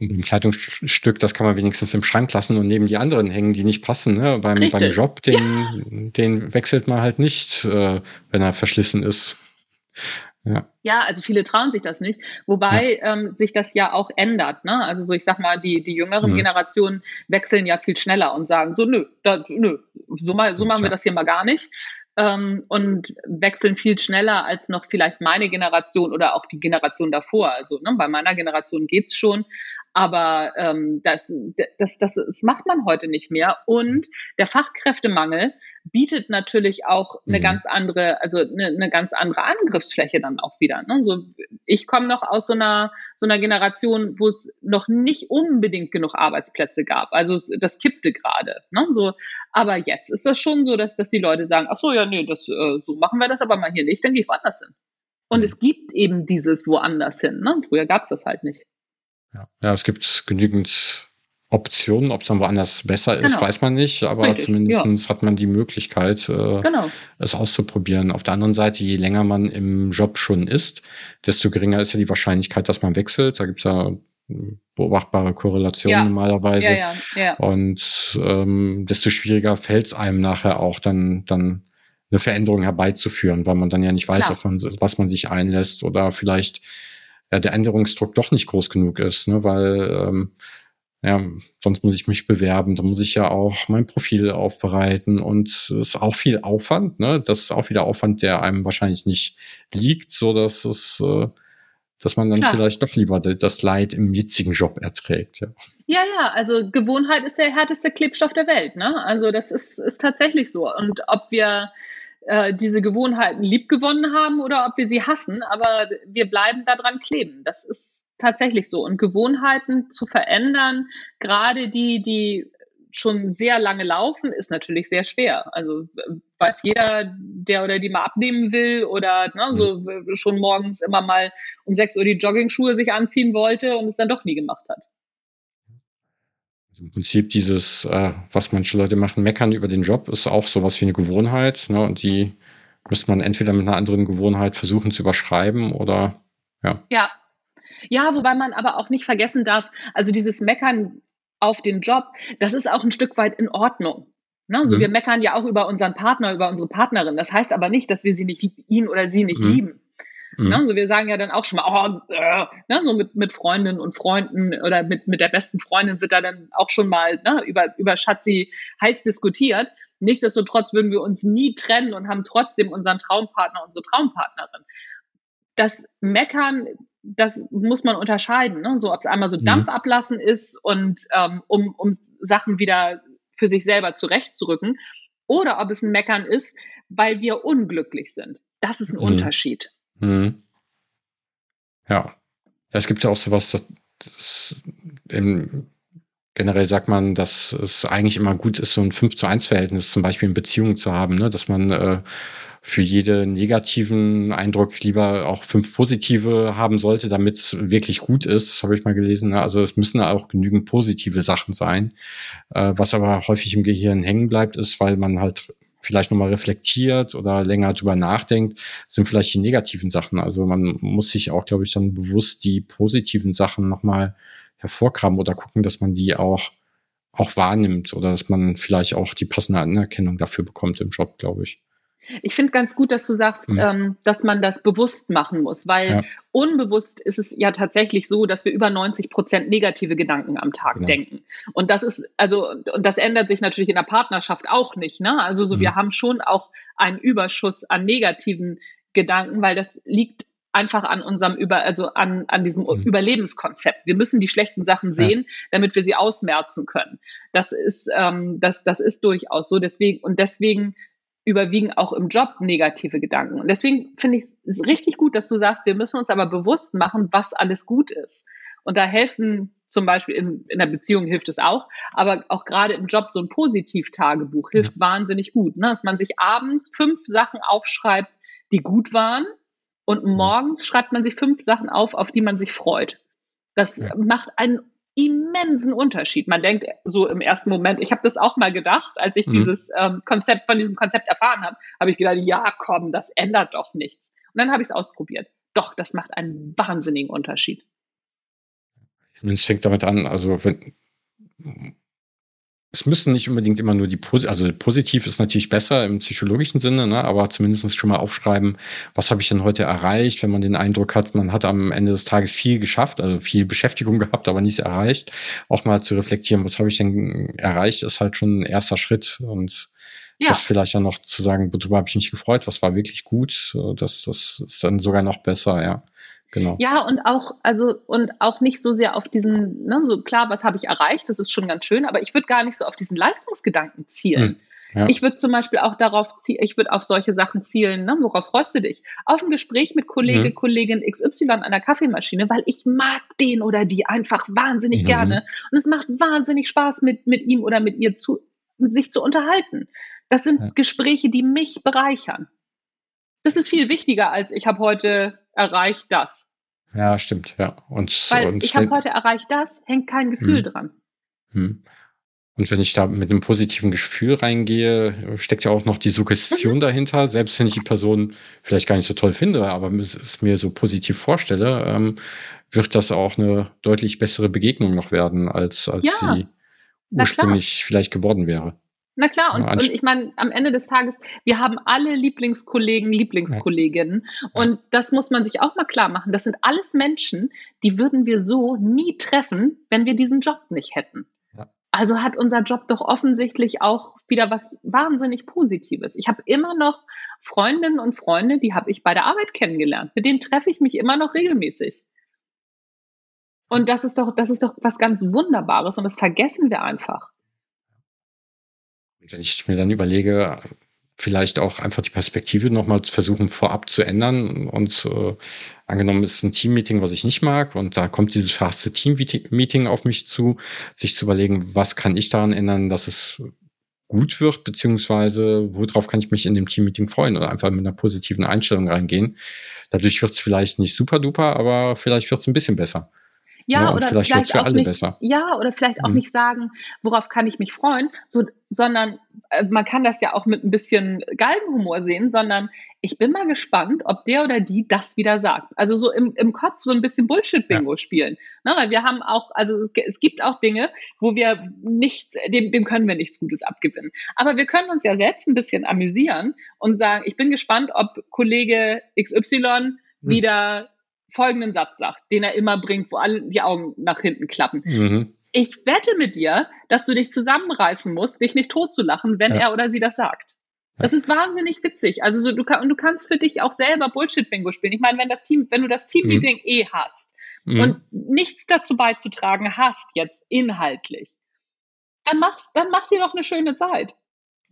Speaker 1: Und ein Kleidungsstück, das kann man wenigstens im Schrank lassen und neben die anderen hängen, die nicht passen. Ne? Beim, beim Job, den, ja. den wechselt man halt nicht, äh, wenn er verschlissen ist.
Speaker 2: Ja. ja, also viele trauen sich das nicht, wobei ja. ähm, sich das ja auch ändert. Ne? Also so, ich sag mal, die, die jüngeren mhm. Generationen wechseln ja viel schneller und sagen so, nö, da, nö, so, mal, so machen wir das hier mal gar nicht ähm, und wechseln viel schneller als noch vielleicht meine Generation oder auch die Generation davor. Also ne, bei meiner Generation geht's schon, aber ähm, das, das, das, das macht man heute nicht mehr. Und der Fachkräftemangel bietet natürlich auch eine mhm. ganz andere, also eine, eine ganz andere Angriffsfläche dann auch wieder. Ne? So, ich komme noch aus so einer, so einer Generation, wo es noch nicht unbedingt genug Arbeitsplätze gab. Also es, das kippte gerade. Ne? So, aber jetzt ist das schon so, dass, dass die Leute sagen, ach so, ja, nee, das, äh, so machen wir das aber mal hier nicht, dann gehe ich woanders hin. Und mhm. es gibt eben dieses woanders hin. Ne? Früher gab es das halt nicht.
Speaker 1: Ja. ja, es gibt genügend Optionen, ob es dann woanders besser ist, genau. weiß man nicht, aber Richtig, zumindest ja. hat man die Möglichkeit, äh, genau. es auszuprobieren. Auf der anderen Seite, je länger man im Job schon ist, desto geringer ist ja die Wahrscheinlichkeit, dass man wechselt. Da gibt es ja beobachtbare Korrelationen ja. normalerweise. Ja, ja, ja. Und ähm, desto schwieriger fällt es einem nachher auch dann, dann eine Veränderung herbeizuführen, weil man dann ja nicht weiß, auf man, was man sich einlässt oder vielleicht ja, der Änderungsdruck doch nicht groß genug ist, ne? weil ähm, ja, sonst muss ich mich bewerben, dann muss ich ja auch mein Profil aufbereiten und es ist auch viel Aufwand, ne? Das ist auch wieder Aufwand, der einem wahrscheinlich nicht liegt, so dass es, äh, dass man dann Klar. vielleicht doch lieber das Leid im jetzigen Job erträgt, ja.
Speaker 2: Ja, ja, also Gewohnheit ist der härteste Klebstoff der Welt, ne? Also das ist, ist tatsächlich so. Und ob wir äh, diese Gewohnheiten liebgewonnen haben oder ob wir sie hassen, aber wir bleiben daran kleben. Das ist tatsächlich so. Und Gewohnheiten zu verändern, gerade die, die schon sehr lange laufen, ist natürlich sehr schwer. Also weiß jeder, der oder die mal abnehmen will oder ne, so mhm. schon morgens immer mal um 6 Uhr die Jogging-Schuhe sich anziehen wollte und es dann doch nie gemacht hat.
Speaker 1: Im Prinzip dieses, äh, was manche Leute machen, meckern über den Job, ist auch sowas wie eine Gewohnheit. Ne? Und die müsste man entweder mit einer anderen Gewohnheit versuchen zu überschreiben oder ja.
Speaker 2: Ja. Ja, wobei man aber auch nicht vergessen darf, also dieses Meckern auf den Job, das ist auch ein Stück weit in Ordnung. Ne? Also mhm. wir meckern ja auch über unseren Partner, über unsere Partnerin. Das heißt aber nicht, dass wir sie nicht, ihn oder sie nicht mhm. lieben. Mhm. Ne? So, wir sagen ja dann auch schon mal, oh, äh, ne? so mit, mit Freundinnen und Freunden oder mit, mit der besten Freundin wird da dann auch schon mal ne? über, über Schatzi heiß diskutiert. Nichtsdestotrotz würden wir uns nie trennen und haben trotzdem unseren Traumpartner, unsere Traumpartnerin. Das Meckern, das muss man unterscheiden. Ne? So, ob es einmal so mhm. Dampf ablassen ist und ähm, um, um Sachen wieder für sich selber zurechtzurücken oder ob es ein Meckern ist, weil wir unglücklich sind. Das ist ein mhm. Unterschied. Mhm.
Speaker 1: Ja. Es gibt ja auch sowas, das, das im, generell sagt man, dass es eigentlich immer gut ist, so ein 5 zu 1 Verhältnis zum Beispiel in Beziehungen zu haben, ne? dass man äh, für jeden negativen Eindruck lieber auch fünf positive haben sollte, damit es wirklich gut ist, habe ich mal gelesen. Ne? Also es müssen auch genügend positive Sachen sein. Äh, was aber häufig im Gehirn hängen bleibt, ist, weil man halt vielleicht nochmal reflektiert oder länger drüber nachdenkt, sind vielleicht die negativen Sachen. Also man muss sich auch, glaube ich, dann bewusst die positiven Sachen nochmal hervorkramen oder gucken, dass man die auch auch wahrnimmt oder dass man vielleicht auch die passende Anerkennung dafür bekommt im Job, glaube ich.
Speaker 2: Ich finde ganz gut, dass du sagst, mhm. ähm, dass man das bewusst machen muss, weil ja. unbewusst ist es ja tatsächlich so, dass wir über 90 Prozent negative Gedanken am Tag genau. denken. Und das ist, also, und das ändert sich natürlich in der Partnerschaft auch nicht. Ne? Also so, mhm. wir haben schon auch einen Überschuss an negativen Gedanken, weil das liegt einfach an unserem über also an an diesem mhm. Überlebenskonzept. Wir müssen die schlechten Sachen sehen, ja. damit wir sie ausmerzen können. Das ist ähm, das das ist durchaus so. Deswegen und deswegen überwiegen auch im Job negative Gedanken. Und deswegen finde ich es richtig gut, dass du sagst, wir müssen uns aber bewusst machen, was alles gut ist. Und da helfen zum Beispiel in, in der Beziehung hilft es auch, aber auch gerade im Job so ein Positivtagebuch hilft ja. wahnsinnig gut, ne? dass man sich abends fünf Sachen aufschreibt, die gut waren und morgens schreibt man sich fünf Sachen auf, auf die man sich freut. Das ja. macht einen immensen Unterschied. Man denkt so im ersten Moment, ich habe das auch mal gedacht, als ich mhm. dieses ähm, Konzept von diesem Konzept erfahren habe, habe ich gedacht, ja, komm, das ändert doch nichts. Und dann habe ich es ausprobiert. Doch, das macht einen wahnsinnigen Unterschied.
Speaker 1: Es fängt damit an, also wenn es müssen nicht unbedingt immer nur die also positiv ist natürlich besser im psychologischen Sinne, ne? aber zumindest schon mal aufschreiben, was habe ich denn heute erreicht, wenn man den Eindruck hat, man hat am Ende des Tages viel geschafft, also viel Beschäftigung gehabt, aber nichts erreicht, auch mal zu reflektieren, was habe ich denn erreicht, ist halt schon ein erster Schritt und ja. das vielleicht dann noch zu sagen, worüber habe ich mich gefreut, was war wirklich gut, das, das ist dann sogar noch besser, ja. Genau.
Speaker 2: Ja, und auch, also, und auch nicht so sehr auf diesen, ne, so klar, was habe ich erreicht, das ist schon ganz schön, aber ich würde gar nicht so auf diesen Leistungsgedanken zielen. Hm. Ja. Ich würde zum Beispiel auch darauf zielen, ich würde auf solche Sachen zielen, ne? worauf freust du dich? Auf ein Gespräch mit Kollege, mhm. Kollegin XY an der Kaffeemaschine, weil ich mag den oder die einfach wahnsinnig mhm. gerne. Und es macht wahnsinnig Spaß, mit, mit ihm oder mit ihr zu, sich zu unterhalten. Das sind ja. Gespräche, die mich bereichern. Das ist viel wichtiger als ich habe heute erreicht das.
Speaker 1: Ja, stimmt, ja.
Speaker 2: Und, Weil und ich habe heute erreicht das, hängt kein Gefühl hm. dran. Hm.
Speaker 1: Und wenn ich da mit einem positiven Gefühl reingehe, steckt ja auch noch die Suggestion mhm. dahinter. Selbst wenn ich die Person vielleicht gar nicht so toll finde, aber es mir so positiv vorstelle, ähm, wird das auch eine deutlich bessere Begegnung noch werden, als, als ja, sie ursprünglich vielleicht geworden wäre.
Speaker 2: Na klar, und, und ich meine, am Ende des Tages, wir haben alle Lieblingskollegen, Lieblingskolleginnen. Ja. Und das muss man sich auch mal klar machen. Das sind alles Menschen, die würden wir so nie treffen, wenn wir diesen Job nicht hätten. Ja. Also hat unser Job doch offensichtlich auch wieder was wahnsinnig Positives. Ich habe immer noch Freundinnen und Freunde, die habe ich bei der Arbeit kennengelernt. Mit denen treffe ich mich immer noch regelmäßig. Und das ist doch, das ist doch was ganz Wunderbares und das vergessen wir einfach
Speaker 1: wenn ich mir dann überlege, vielleicht auch einfach die Perspektive nochmal versuchen vorab zu ändern und äh, angenommen ist ein Teammeeting, was ich nicht mag und da kommt dieses verhasste Teammeeting auf mich zu, sich zu überlegen, was kann ich daran ändern, dass es gut wird, beziehungsweise worauf kann ich mich in dem Teammeeting freuen oder einfach mit einer positiven Einstellung reingehen. Dadurch wird es vielleicht nicht super duper, aber vielleicht wird es ein bisschen besser.
Speaker 2: Ja, ja oder vielleicht, vielleicht für alle nicht, besser. Ja, oder vielleicht auch mhm. nicht sagen, worauf kann ich mich freuen, so, sondern äh, man kann das ja auch mit ein bisschen Galgenhumor sehen, sondern ich bin mal gespannt, ob der oder die das wieder sagt. Also so im, im Kopf so ein bisschen Bullshit-Bingo ja. spielen. Ne, weil wir haben auch, also es, es, gibt auch Dinge, wo wir nichts, dem, dem können wir nichts Gutes abgewinnen. Aber wir können uns ja selbst ein bisschen amüsieren und sagen, ich bin gespannt, ob Kollege XY hm. wieder folgenden Satz sagt, den er immer bringt, wo alle die Augen nach hinten klappen. Mhm. Ich wette mit dir, dass du dich zusammenreißen musst, dich nicht totzulachen, wenn ja. er oder sie das sagt. Das ist wahnsinnig witzig. Also so, du, kann, und du kannst für dich auch selber Bullshit-Bingo spielen. Ich meine, wenn das Team, wenn du das Team-Meeting mhm. eh hast mhm. und nichts dazu beizutragen hast, jetzt inhaltlich, dann mach, dann mach dir doch eine schöne Zeit.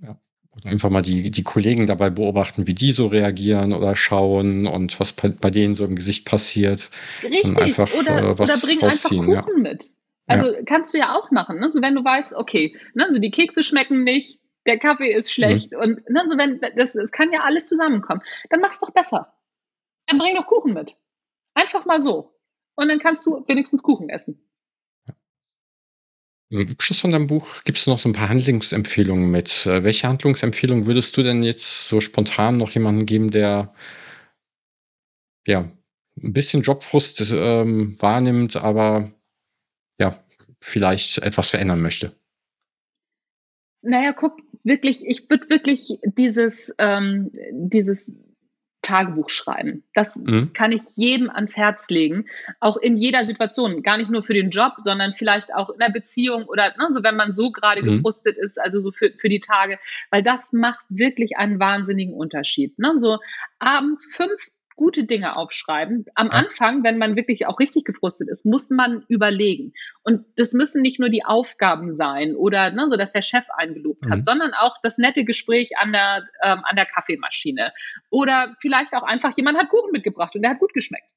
Speaker 1: Ja. Einfach mal die, die Kollegen dabei beobachten, wie die so reagieren oder schauen und was bei, denen so im Gesicht passiert.
Speaker 2: Richtig, einfach, oder, äh, oder bring einfach Kuchen ja. mit. Also ja. kannst du ja auch machen. Ne? So wenn du weißt, okay, ne, so die Kekse schmecken nicht, der Kaffee ist schlecht mhm. und ne, so wenn das, das kann ja alles zusammenkommen, dann mach's doch besser. Dann bring doch Kuchen mit. Einfach mal so. Und dann kannst du wenigstens Kuchen essen.
Speaker 1: Abschluss von deinem Buch gibt es noch so ein paar Handlungsempfehlungen mit. Äh, welche Handlungsempfehlungen würdest du denn jetzt so spontan noch jemanden geben, der ja ein bisschen Jobfrust ähm, wahrnimmt, aber ja, vielleicht etwas verändern möchte?
Speaker 2: Naja, guck, wirklich, ich würde wirklich dieses, ähm, dieses Tagebuch schreiben. Das mhm. kann ich jedem ans Herz legen, auch in jeder Situation, gar nicht nur für den Job, sondern vielleicht auch in der Beziehung oder ne, so, wenn man so gerade mhm. gefrustet ist, also so für, für die Tage, weil das macht wirklich einen wahnsinnigen Unterschied. Ne? So abends fünf gute Dinge aufschreiben. Am Anfang, wenn man wirklich auch richtig gefrustet ist, muss man überlegen. Und das müssen nicht nur die Aufgaben sein oder ne, so, dass der Chef eingelobt mhm. hat, sondern auch das nette Gespräch an der, ähm, an der Kaffeemaschine. Oder vielleicht auch einfach jemand hat Kuchen mitgebracht und der hat gut geschmeckt.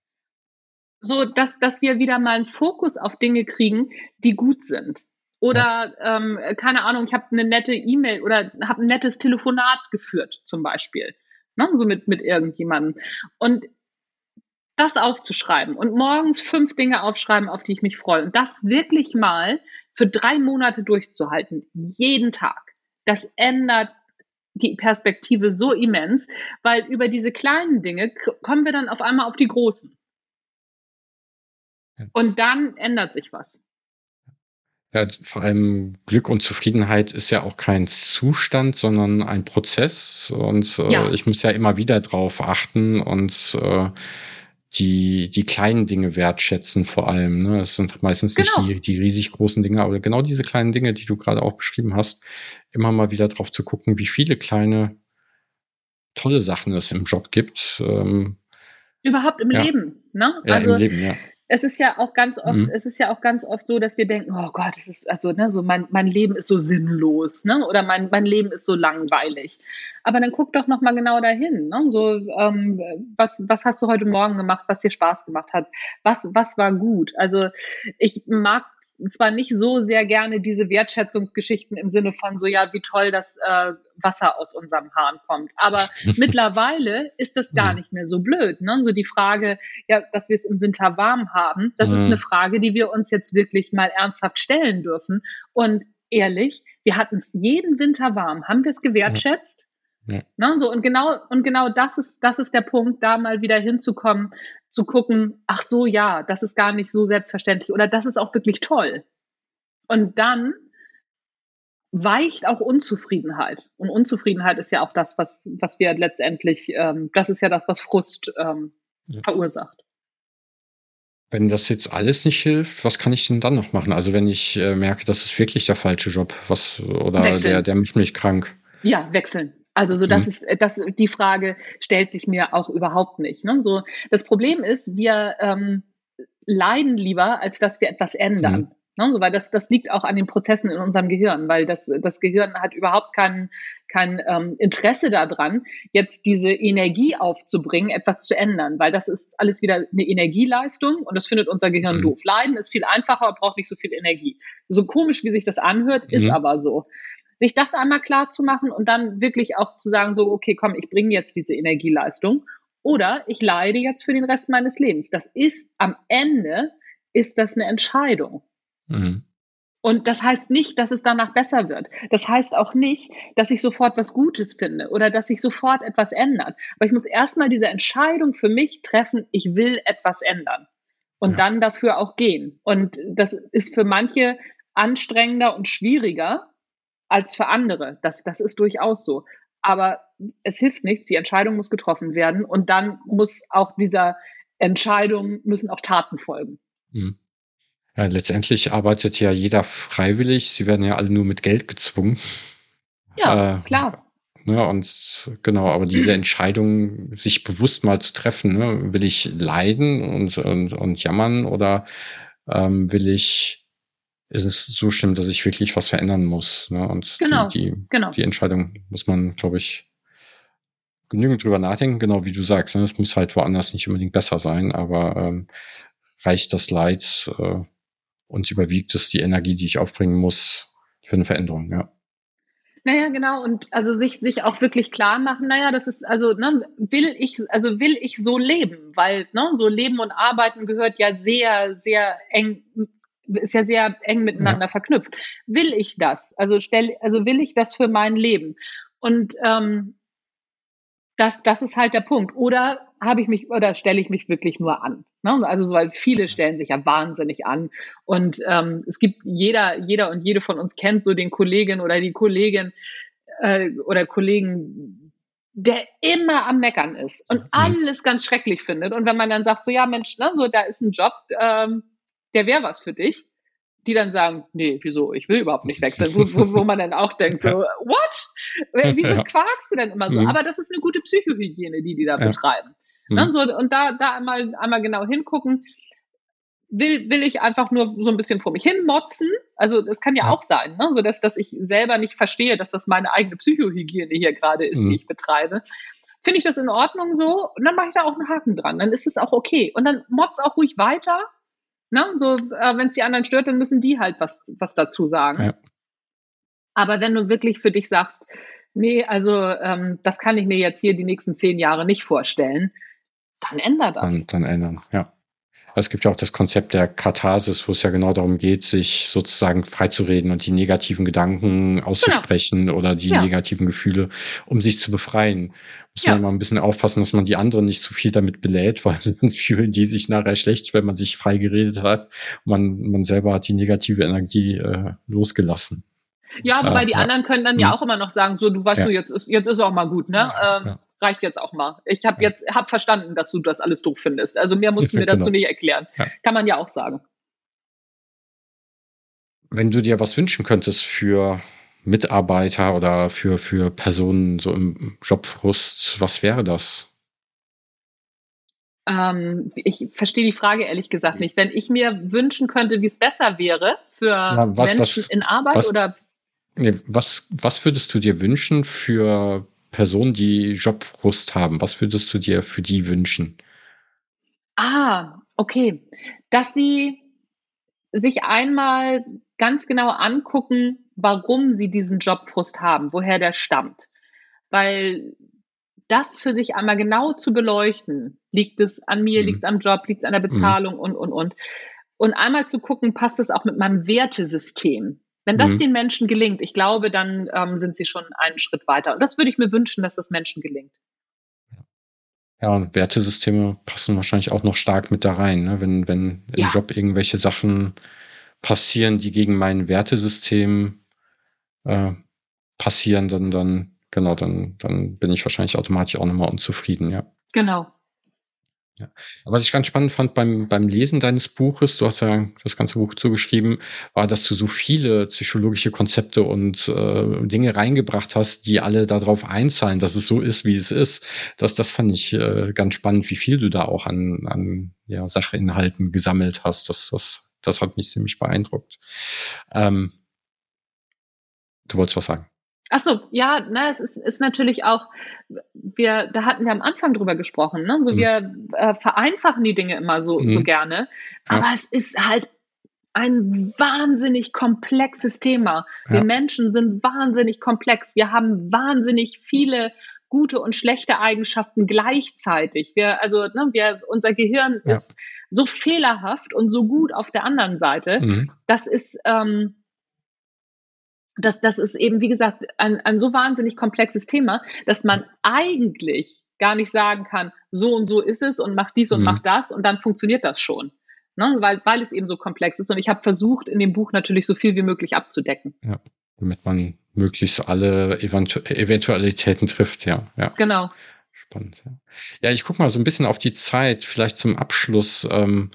Speaker 2: So, dass, dass wir wieder mal einen Fokus auf Dinge kriegen, die gut sind. Oder ähm, keine Ahnung, ich habe eine nette E-Mail oder habe ein nettes Telefonat geführt zum Beispiel ne? so mit, mit irgendjemandem. Und das aufzuschreiben und morgens fünf Dinge aufschreiben, auf die ich mich freue und das wirklich mal für drei Monate durchzuhalten, jeden Tag, das ändert die Perspektive so immens, weil über diese kleinen Dinge kommen wir dann auf einmal auf die großen. Und dann ändert sich was.
Speaker 1: Ja, vor allem Glück und Zufriedenheit ist ja auch kein Zustand, sondern ein Prozess. Und äh, ja. ich muss ja immer wieder drauf achten und äh, die, die kleinen Dinge wertschätzen vor allem. Ne? Es sind meistens genau. nicht die, die riesig großen Dinge, aber genau diese kleinen Dinge, die du gerade auch beschrieben hast, immer mal wieder drauf zu gucken, wie viele kleine tolle Sachen es im Job gibt. Ähm,
Speaker 2: Überhaupt im ja. Leben, ne?
Speaker 1: Ja, also, im Leben, ja
Speaker 2: es ist ja auch ganz oft, mhm. es ist ja auch ganz oft so, dass wir denken, oh Gott, es ist also, ne, so mein, mein Leben ist so sinnlos, ne? Oder mein, mein Leben ist so langweilig. Aber dann guck doch nochmal genau dahin, ne? So, ähm, was, was hast du heute Morgen gemacht, was dir Spaß gemacht hat? Was, was war gut? Also ich mag zwar nicht so sehr gerne diese Wertschätzungsgeschichten im Sinne von so, ja, wie toll das äh, Wasser aus unserem Hahn kommt. Aber mittlerweile ist das gar nicht mehr so blöd. Ne? So die Frage, ja, dass wir es im Winter warm haben, das mhm. ist eine Frage, die wir uns jetzt wirklich mal ernsthaft stellen dürfen. Und ehrlich, wir hatten es jeden Winter warm. Haben wir es gewertschätzt? Ja. Ne, so, und genau, und genau das ist, das ist der Punkt, da mal wieder hinzukommen, zu gucken, ach so, ja, das ist gar nicht so selbstverständlich oder das ist auch wirklich toll. Und dann weicht auch Unzufriedenheit. Und Unzufriedenheit ist ja auch das, was, was wir letztendlich, ähm, das ist ja das, was Frust ähm, ja. verursacht.
Speaker 1: Wenn das jetzt alles nicht hilft, was kann ich denn dann noch machen? Also wenn ich äh, merke, das ist wirklich der falsche Job, was oder wechseln. der, der macht mich krank.
Speaker 2: Ja, wechseln. Also so, das mhm. ist, das, die Frage stellt sich mir auch überhaupt nicht. Ne? So, das Problem ist, wir ähm, leiden lieber, als dass wir etwas ändern. Mhm. Ne? So, weil das, das liegt auch an den Prozessen in unserem Gehirn, weil das, das Gehirn hat überhaupt kein, kein ähm, Interesse daran, jetzt diese Energie aufzubringen, etwas zu ändern, weil das ist alles wieder eine Energieleistung und das findet unser Gehirn mhm. doof. Leiden ist viel einfacher, braucht nicht so viel Energie. So komisch, wie sich das anhört, ist mhm. aber so sich das einmal klar zu machen und dann wirklich auch zu sagen, so, okay, komm, ich bringe jetzt diese Energieleistung oder ich leide jetzt für den Rest meines Lebens. Das ist am Ende, ist das eine Entscheidung. Mhm. Und das heißt nicht, dass es danach besser wird. Das heißt auch nicht, dass ich sofort was Gutes finde oder dass sich sofort etwas ändert. Aber ich muss erstmal diese Entscheidung für mich treffen, ich will etwas ändern. Und ja. dann dafür auch gehen. Und das ist für manche anstrengender und schwieriger, als für andere. Das, das ist durchaus so. Aber es hilft nichts, die Entscheidung muss getroffen werden und dann muss auch dieser Entscheidung, müssen auch Taten folgen. Mhm.
Speaker 1: Ja, letztendlich arbeitet ja jeder freiwillig. Sie werden ja alle nur mit Geld gezwungen.
Speaker 2: Ja, äh, klar.
Speaker 1: Ne, und genau, aber diese Entscheidung, sich bewusst mal zu treffen, ne, will ich leiden und, und, und jammern oder ähm, will ich ist es so schlimm, dass ich wirklich was verändern muss. Ne? Und
Speaker 2: genau,
Speaker 1: die, die,
Speaker 2: genau.
Speaker 1: die Entscheidung muss man, glaube ich, genügend drüber nachdenken, genau wie du sagst. Ne? Es muss halt woanders nicht unbedingt besser sein, aber ähm, reicht das Leid äh, und überwiegt es die Energie, die ich aufbringen muss für eine Veränderung, ja.
Speaker 2: Naja, genau, und also sich, sich auch wirklich klar machen, naja, das ist, also, ne, will ich, also will ich so leben, weil, ne, so Leben und Arbeiten gehört ja sehr, sehr eng, ist ja sehr eng miteinander ja. verknüpft. Will ich das? Also stell, also will ich das für mein Leben? Und ähm, das, das ist halt der Punkt. Oder habe ich mich oder stelle ich mich wirklich nur an? Ne? Also weil viele stellen sich ja wahnsinnig an. Und ähm, es gibt jeder, jeder und jede von uns kennt so den Kollegen oder die Kollegin äh, oder Kollegen, der immer am Meckern ist und mhm. alles ganz schrecklich findet. Und wenn man dann sagt, so ja Mensch, ne, so da ist ein Job, ähm, der wäre was für dich, die dann sagen, nee, wieso, ich will überhaupt nicht wechseln, wo, wo, wo man dann auch denkt, so, what? Wieso ja. quakst du denn immer so? Mhm. Aber das ist eine gute Psychohygiene, die die da ja. betreiben. Mhm. Ne? So, und da, da einmal, einmal genau hingucken, will, will ich einfach nur so ein bisschen vor mich hin motzen? Also das kann ja, ja. auch sein, ne? so dass, dass ich selber nicht verstehe, dass das meine eigene Psychohygiene hier gerade ist, mhm. die ich betreibe. Finde ich das in Ordnung so? Und dann mache ich da auch einen Haken dran. Dann ist es auch okay. Und dann motz auch ruhig weiter Ne? So, äh, wenn es die anderen stört, dann müssen die halt was, was dazu sagen. Ja. Aber wenn du wirklich für dich sagst, nee, also ähm, das kann ich mir jetzt hier die nächsten zehn Jahre nicht vorstellen, dann ändert das.
Speaker 1: Dann, dann ändern, ja. Es gibt ja auch das Konzept der Katharsis, wo es ja genau darum geht, sich sozusagen freizureden und die negativen Gedanken auszusprechen genau. oder die ja. negativen Gefühle, um sich zu befreien. Muss ja. man mal ein bisschen aufpassen, dass man die anderen nicht zu viel damit belädt, weil dann fühlen die sich nachher schlecht, wenn man sich frei geredet hat. Man, man selber hat die negative Energie äh, losgelassen.
Speaker 2: Ja, wobei äh, die ja. anderen können dann ja mhm. auch immer noch sagen, so, du weißt du, jetzt ist, jetzt ist auch mal gut, ne? Ähm, reicht jetzt auch mal. Ich habe jetzt hab verstanden, dass du das alles doof findest. Also mehr musst du mir dazu genau. nicht erklären. Ja. Kann man ja auch sagen.
Speaker 1: Wenn du dir was wünschen könntest für Mitarbeiter oder für, für Personen so im Jobfrust, was wäre das?
Speaker 2: Ähm, ich verstehe die Frage ehrlich gesagt nicht. Wenn ich mir wünschen könnte, wie es besser wäre für ja, was, Menschen was, in Arbeit
Speaker 1: was,
Speaker 2: oder
Speaker 1: nee, was, was würdest du dir wünschen für Personen, die Jobfrust haben, was würdest du dir für die wünschen?
Speaker 2: Ah, okay. Dass sie sich einmal ganz genau angucken, warum sie diesen Jobfrust haben, woher der stammt. Weil das für sich einmal genau zu beleuchten, liegt es an mir, mhm. liegt es am Job, liegt es an der mhm. Bezahlung mhm. und, und, und. Und einmal zu gucken, passt es auch mit meinem Wertesystem. Wenn das mhm. den Menschen gelingt, ich glaube, dann ähm, sind sie schon einen Schritt weiter. Und das würde ich mir wünschen, dass das Menschen gelingt.
Speaker 1: Ja, und Wertesysteme passen wahrscheinlich auch noch stark mit da rein. Ne? Wenn, wenn im ja. Job irgendwelche Sachen passieren, die gegen mein Wertesystem äh, passieren, dann, dann, genau, dann, dann bin ich wahrscheinlich automatisch auch nochmal unzufrieden, ja.
Speaker 2: Genau.
Speaker 1: Ja. Was ich ganz spannend fand beim, beim Lesen deines Buches, du hast ja das ganze Buch zugeschrieben, war, dass du so viele psychologische Konzepte und äh, Dinge reingebracht hast, die alle darauf einzahlen, dass es so ist, wie es ist. Das, das fand ich äh, ganz spannend, wie viel du da auch an, an ja, Sachinhalten gesammelt hast. Das, das, das hat mich ziemlich beeindruckt. Ähm, du wolltest was sagen?
Speaker 2: Ach so, ja, ne, es ist, ist natürlich auch, wir, da hatten wir am Anfang drüber gesprochen, ne? So mhm. wir äh, vereinfachen die Dinge immer so, mhm. so gerne, aber ja. es ist halt ein wahnsinnig komplexes Thema. Wir ja. Menschen sind wahnsinnig komplex. Wir haben wahnsinnig viele gute und schlechte Eigenschaften gleichzeitig. Wir, also, ne, wir, unser Gehirn ja. ist so fehlerhaft und so gut auf der anderen Seite. Mhm. Das ist, ähm, das, das ist eben, wie gesagt, ein, ein so wahnsinnig komplexes Thema, dass man eigentlich gar nicht sagen kann, so und so ist es und mach dies und mhm. mach das und dann funktioniert das schon. Ne? Weil, weil es eben so komplex ist. Und ich habe versucht, in dem Buch natürlich so viel wie möglich abzudecken.
Speaker 1: Ja, damit man möglichst alle Eventu Eventualitäten trifft, ja. ja.
Speaker 2: Genau.
Speaker 1: Spannend, ja. Ja, ich gucke mal so ein bisschen auf die Zeit, vielleicht zum Abschluss. Ähm,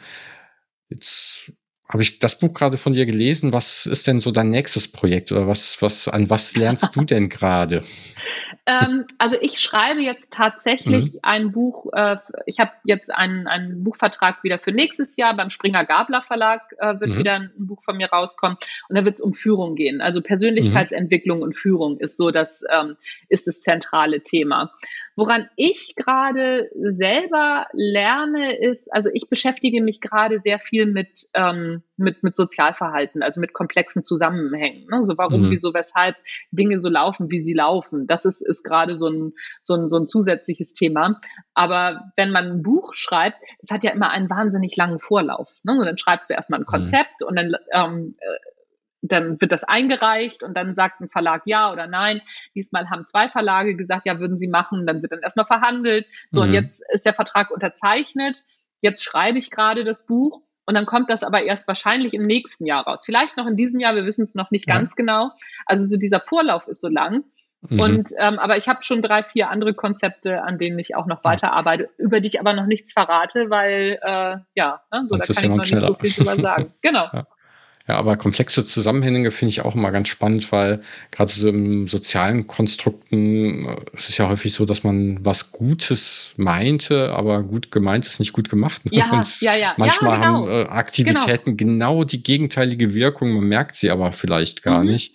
Speaker 1: jetzt habe ich das Buch gerade von dir gelesen. Was ist denn so dein nächstes Projekt oder was, was, an was lernst du denn gerade?
Speaker 2: ähm, also ich schreibe jetzt tatsächlich mhm. ein Buch. Äh, ich habe jetzt einen, einen Buchvertrag wieder für nächstes Jahr beim Springer Gabler Verlag äh, wird mhm. wieder ein, Buch von mir rauskommen und da wird es um Führung gehen. Also Persönlichkeitsentwicklung mhm. und Führung ist so das ähm, ist das zentrale Thema. Woran ich gerade selber lerne, ist, also ich beschäftige mich gerade sehr viel mit, ähm, mit, mit Sozialverhalten, also mit komplexen Zusammenhängen. Ne? So warum, mhm. wieso, weshalb Dinge so laufen, wie sie laufen. Das ist, ist gerade so ein, so, ein, so ein zusätzliches Thema. Aber wenn man ein Buch schreibt, das hat ja immer einen wahnsinnig langen Vorlauf. Ne? Und dann schreibst du erstmal ein mhm. Konzept mhm. und dann ähm, äh, dann wird das eingereicht und dann sagt ein Verlag ja oder nein. Diesmal haben zwei Verlage gesagt, ja, würden sie machen. Dann wird dann erstmal verhandelt. So, mhm. und jetzt ist der Vertrag unterzeichnet. Jetzt schreibe ich gerade das Buch. Und dann kommt das aber erst wahrscheinlich im nächsten Jahr raus. Vielleicht noch in diesem Jahr, wir wissen es noch nicht ja. ganz genau. Also so dieser Vorlauf ist so lang. Mhm. Und ähm, aber ich habe schon drei, vier andere Konzepte, an denen ich auch noch weiterarbeite, über die ich aber noch nichts verrate, weil äh, ja, ne, so Sonst da kann ich noch nicht so viel drüber sagen. Genau. Ja.
Speaker 1: Ja, aber komplexe Zusammenhänge finde ich auch immer ganz spannend, weil gerade so im sozialen Konstrukten äh, es ist ja häufig so, dass man was Gutes meinte, aber gut gemeint ist nicht gut gemacht.
Speaker 2: Ja, Und ja, ja.
Speaker 1: Manchmal
Speaker 2: ja,
Speaker 1: genau. haben äh, Aktivitäten genau. genau. die gegenteilige Wirkung, man merkt sie aber vielleicht gar mhm. nicht.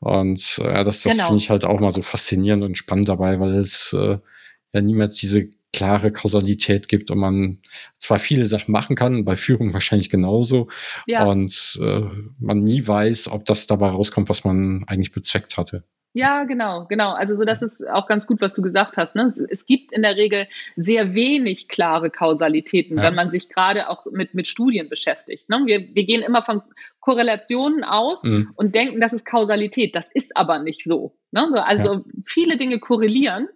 Speaker 1: Und äh, das, das genau. finde ich halt auch mal so faszinierend und spannend dabei, weil es äh, ja niemals diese klare Kausalität gibt und man zwar viele Sachen machen kann, bei Führung wahrscheinlich genauso, ja. und äh, man nie weiß, ob das dabei rauskommt, was man eigentlich bezweckt hatte.
Speaker 2: Ja, genau, genau. Also so, das ist auch ganz gut, was du gesagt hast. Ne? Es gibt in der Regel sehr wenig klare Kausalitäten, ja. wenn man sich gerade auch mit, mit Studien beschäftigt. Ne? Wir, wir gehen immer von Korrelationen aus mhm. und denken, das ist Kausalität. Das ist aber nicht so. Ne? Also ja. viele Dinge korrelieren,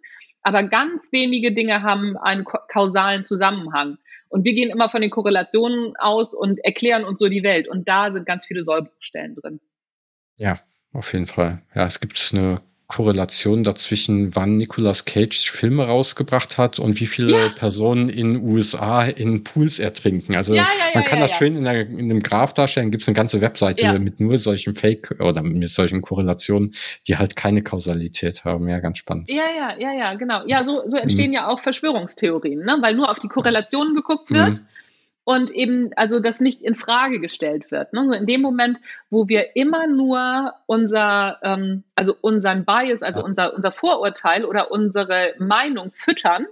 Speaker 2: aber ganz wenige Dinge haben einen kausalen Zusammenhang. Und wir gehen immer von den Korrelationen aus und erklären uns so die Welt. Und da sind ganz viele Sollbruchstellen drin.
Speaker 1: Ja, auf jeden Fall. Ja, es gibt eine Korrelation dazwischen, wann Nicolas Cage Filme rausgebracht hat und wie viele ja. Personen in USA in Pools ertrinken. Also ja, ja, man kann das schön in, der, in, einem Graph darstellen. Gibt es eine ganze Webseite mit nur solchen Fake oder mit solchen Korrelationen, die halt keine Kausalität haben. Ja, ganz spannend.
Speaker 2: Ja, ja, ja, ja, genau. Ja, so, so entstehen mhm. ja auch Verschwörungstheorien, ne? weil nur auf die Korrelationen geguckt wird. Mhm und eben also das nicht in Frage gestellt wird. Ne? So in dem Moment, wo wir immer nur unser, ähm, also unseren Bias, also ja. unser, unser Vorurteil oder unsere Meinung füttern,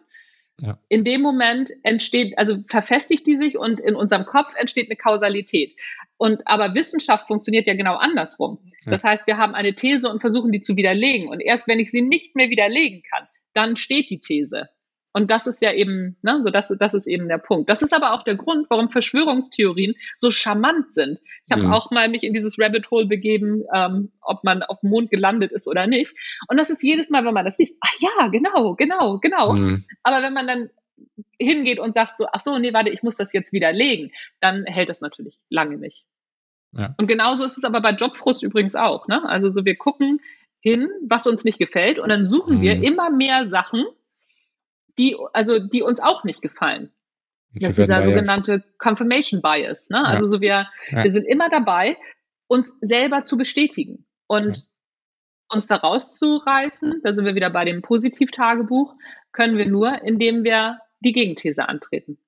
Speaker 2: ja. in dem Moment entsteht, also verfestigt die sich und in unserem Kopf entsteht eine Kausalität. Und aber Wissenschaft funktioniert ja genau andersrum. Ja. Das heißt, wir haben eine These und versuchen die zu widerlegen. Und erst wenn ich sie nicht mehr widerlegen kann, dann steht die These. Und das ist ja eben, ne, so das, das ist eben der Punkt. Das ist aber auch der Grund, warum Verschwörungstheorien so charmant sind. Ich habe mhm. auch mal mich in dieses Rabbit Hole begeben, ähm, ob man auf dem Mond gelandet ist oder nicht. Und das ist jedes Mal, wenn man das liest, ach ja, genau, genau, genau. Mhm. Aber wenn man dann hingeht und sagt so, ach so, nee, warte, ich muss das jetzt widerlegen, dann hält das natürlich lange nicht. Ja. Und genauso ist es aber bei Jobfrust übrigens auch. Ne? Also so, wir gucken hin, was uns nicht gefällt, und dann suchen mhm. wir immer mehr Sachen, die, also die uns auch nicht gefallen. Das ist dieser sogenannte Confirmation Bias. Ne? Also so wir, ja. wir sind immer dabei, uns selber zu bestätigen und ja. uns da rauszureißen. Da sind wir wieder bei dem Positivtagebuch. Können wir nur, indem wir die Gegenthese antreten.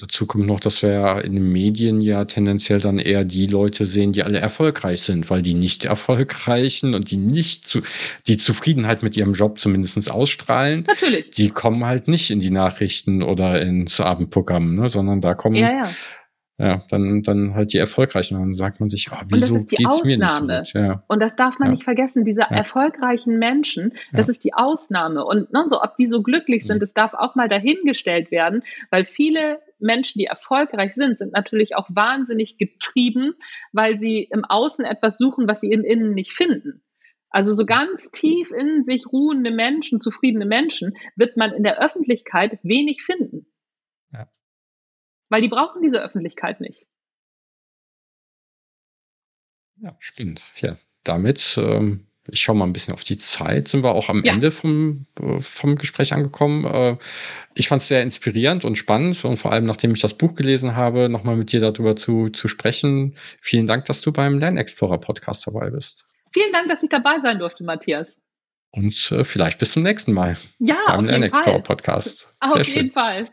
Speaker 1: Dazu kommt noch, dass wir ja in den Medien ja tendenziell dann eher die Leute sehen, die alle erfolgreich sind, weil die nicht erfolgreichen und die nicht zu, die Zufriedenheit mit ihrem Job zumindest ausstrahlen.
Speaker 2: Natürlich.
Speaker 1: Die kommen halt nicht in die Nachrichten oder ins Abendprogramm, ne, sondern da kommen ja, ja. Ja, dann, dann halt die erfolgreichen. Und dann sagt man sich, oh, wieso
Speaker 2: geht's Ausnahme. mir nicht so gut? Ja. Und das darf man nicht vergessen, diese erfolgreichen Menschen, das ist die Ausnahme. Und ne, so, ob die so glücklich sind, das darf auch mal dahingestellt werden, weil viele Menschen, die erfolgreich sind, sind natürlich auch wahnsinnig getrieben, weil sie im Außen etwas suchen, was sie im Innen nicht finden. Also so ganz tief in sich ruhende Menschen, zufriedene Menschen, wird man in der Öffentlichkeit wenig finden. Ja. Weil die brauchen diese Öffentlichkeit nicht.
Speaker 1: Ja, spannend. Ja, damit ähm, ich schaue mal ein bisschen auf die Zeit. Sind wir auch am ja. Ende vom, äh, vom Gespräch angekommen. Äh, ich fand es sehr inspirierend und spannend und vor allem, nachdem ich das Buch gelesen habe, nochmal mit dir darüber zu, zu sprechen. Vielen Dank, dass du beim Lernexplorer Podcast dabei bist.
Speaker 2: Vielen Dank, dass ich dabei sein durfte, Matthias.
Speaker 1: Und äh, vielleicht bis zum nächsten Mal.
Speaker 2: Ja,
Speaker 1: beim Lernexplorer Podcast.
Speaker 2: Auf jeden schön. Fall.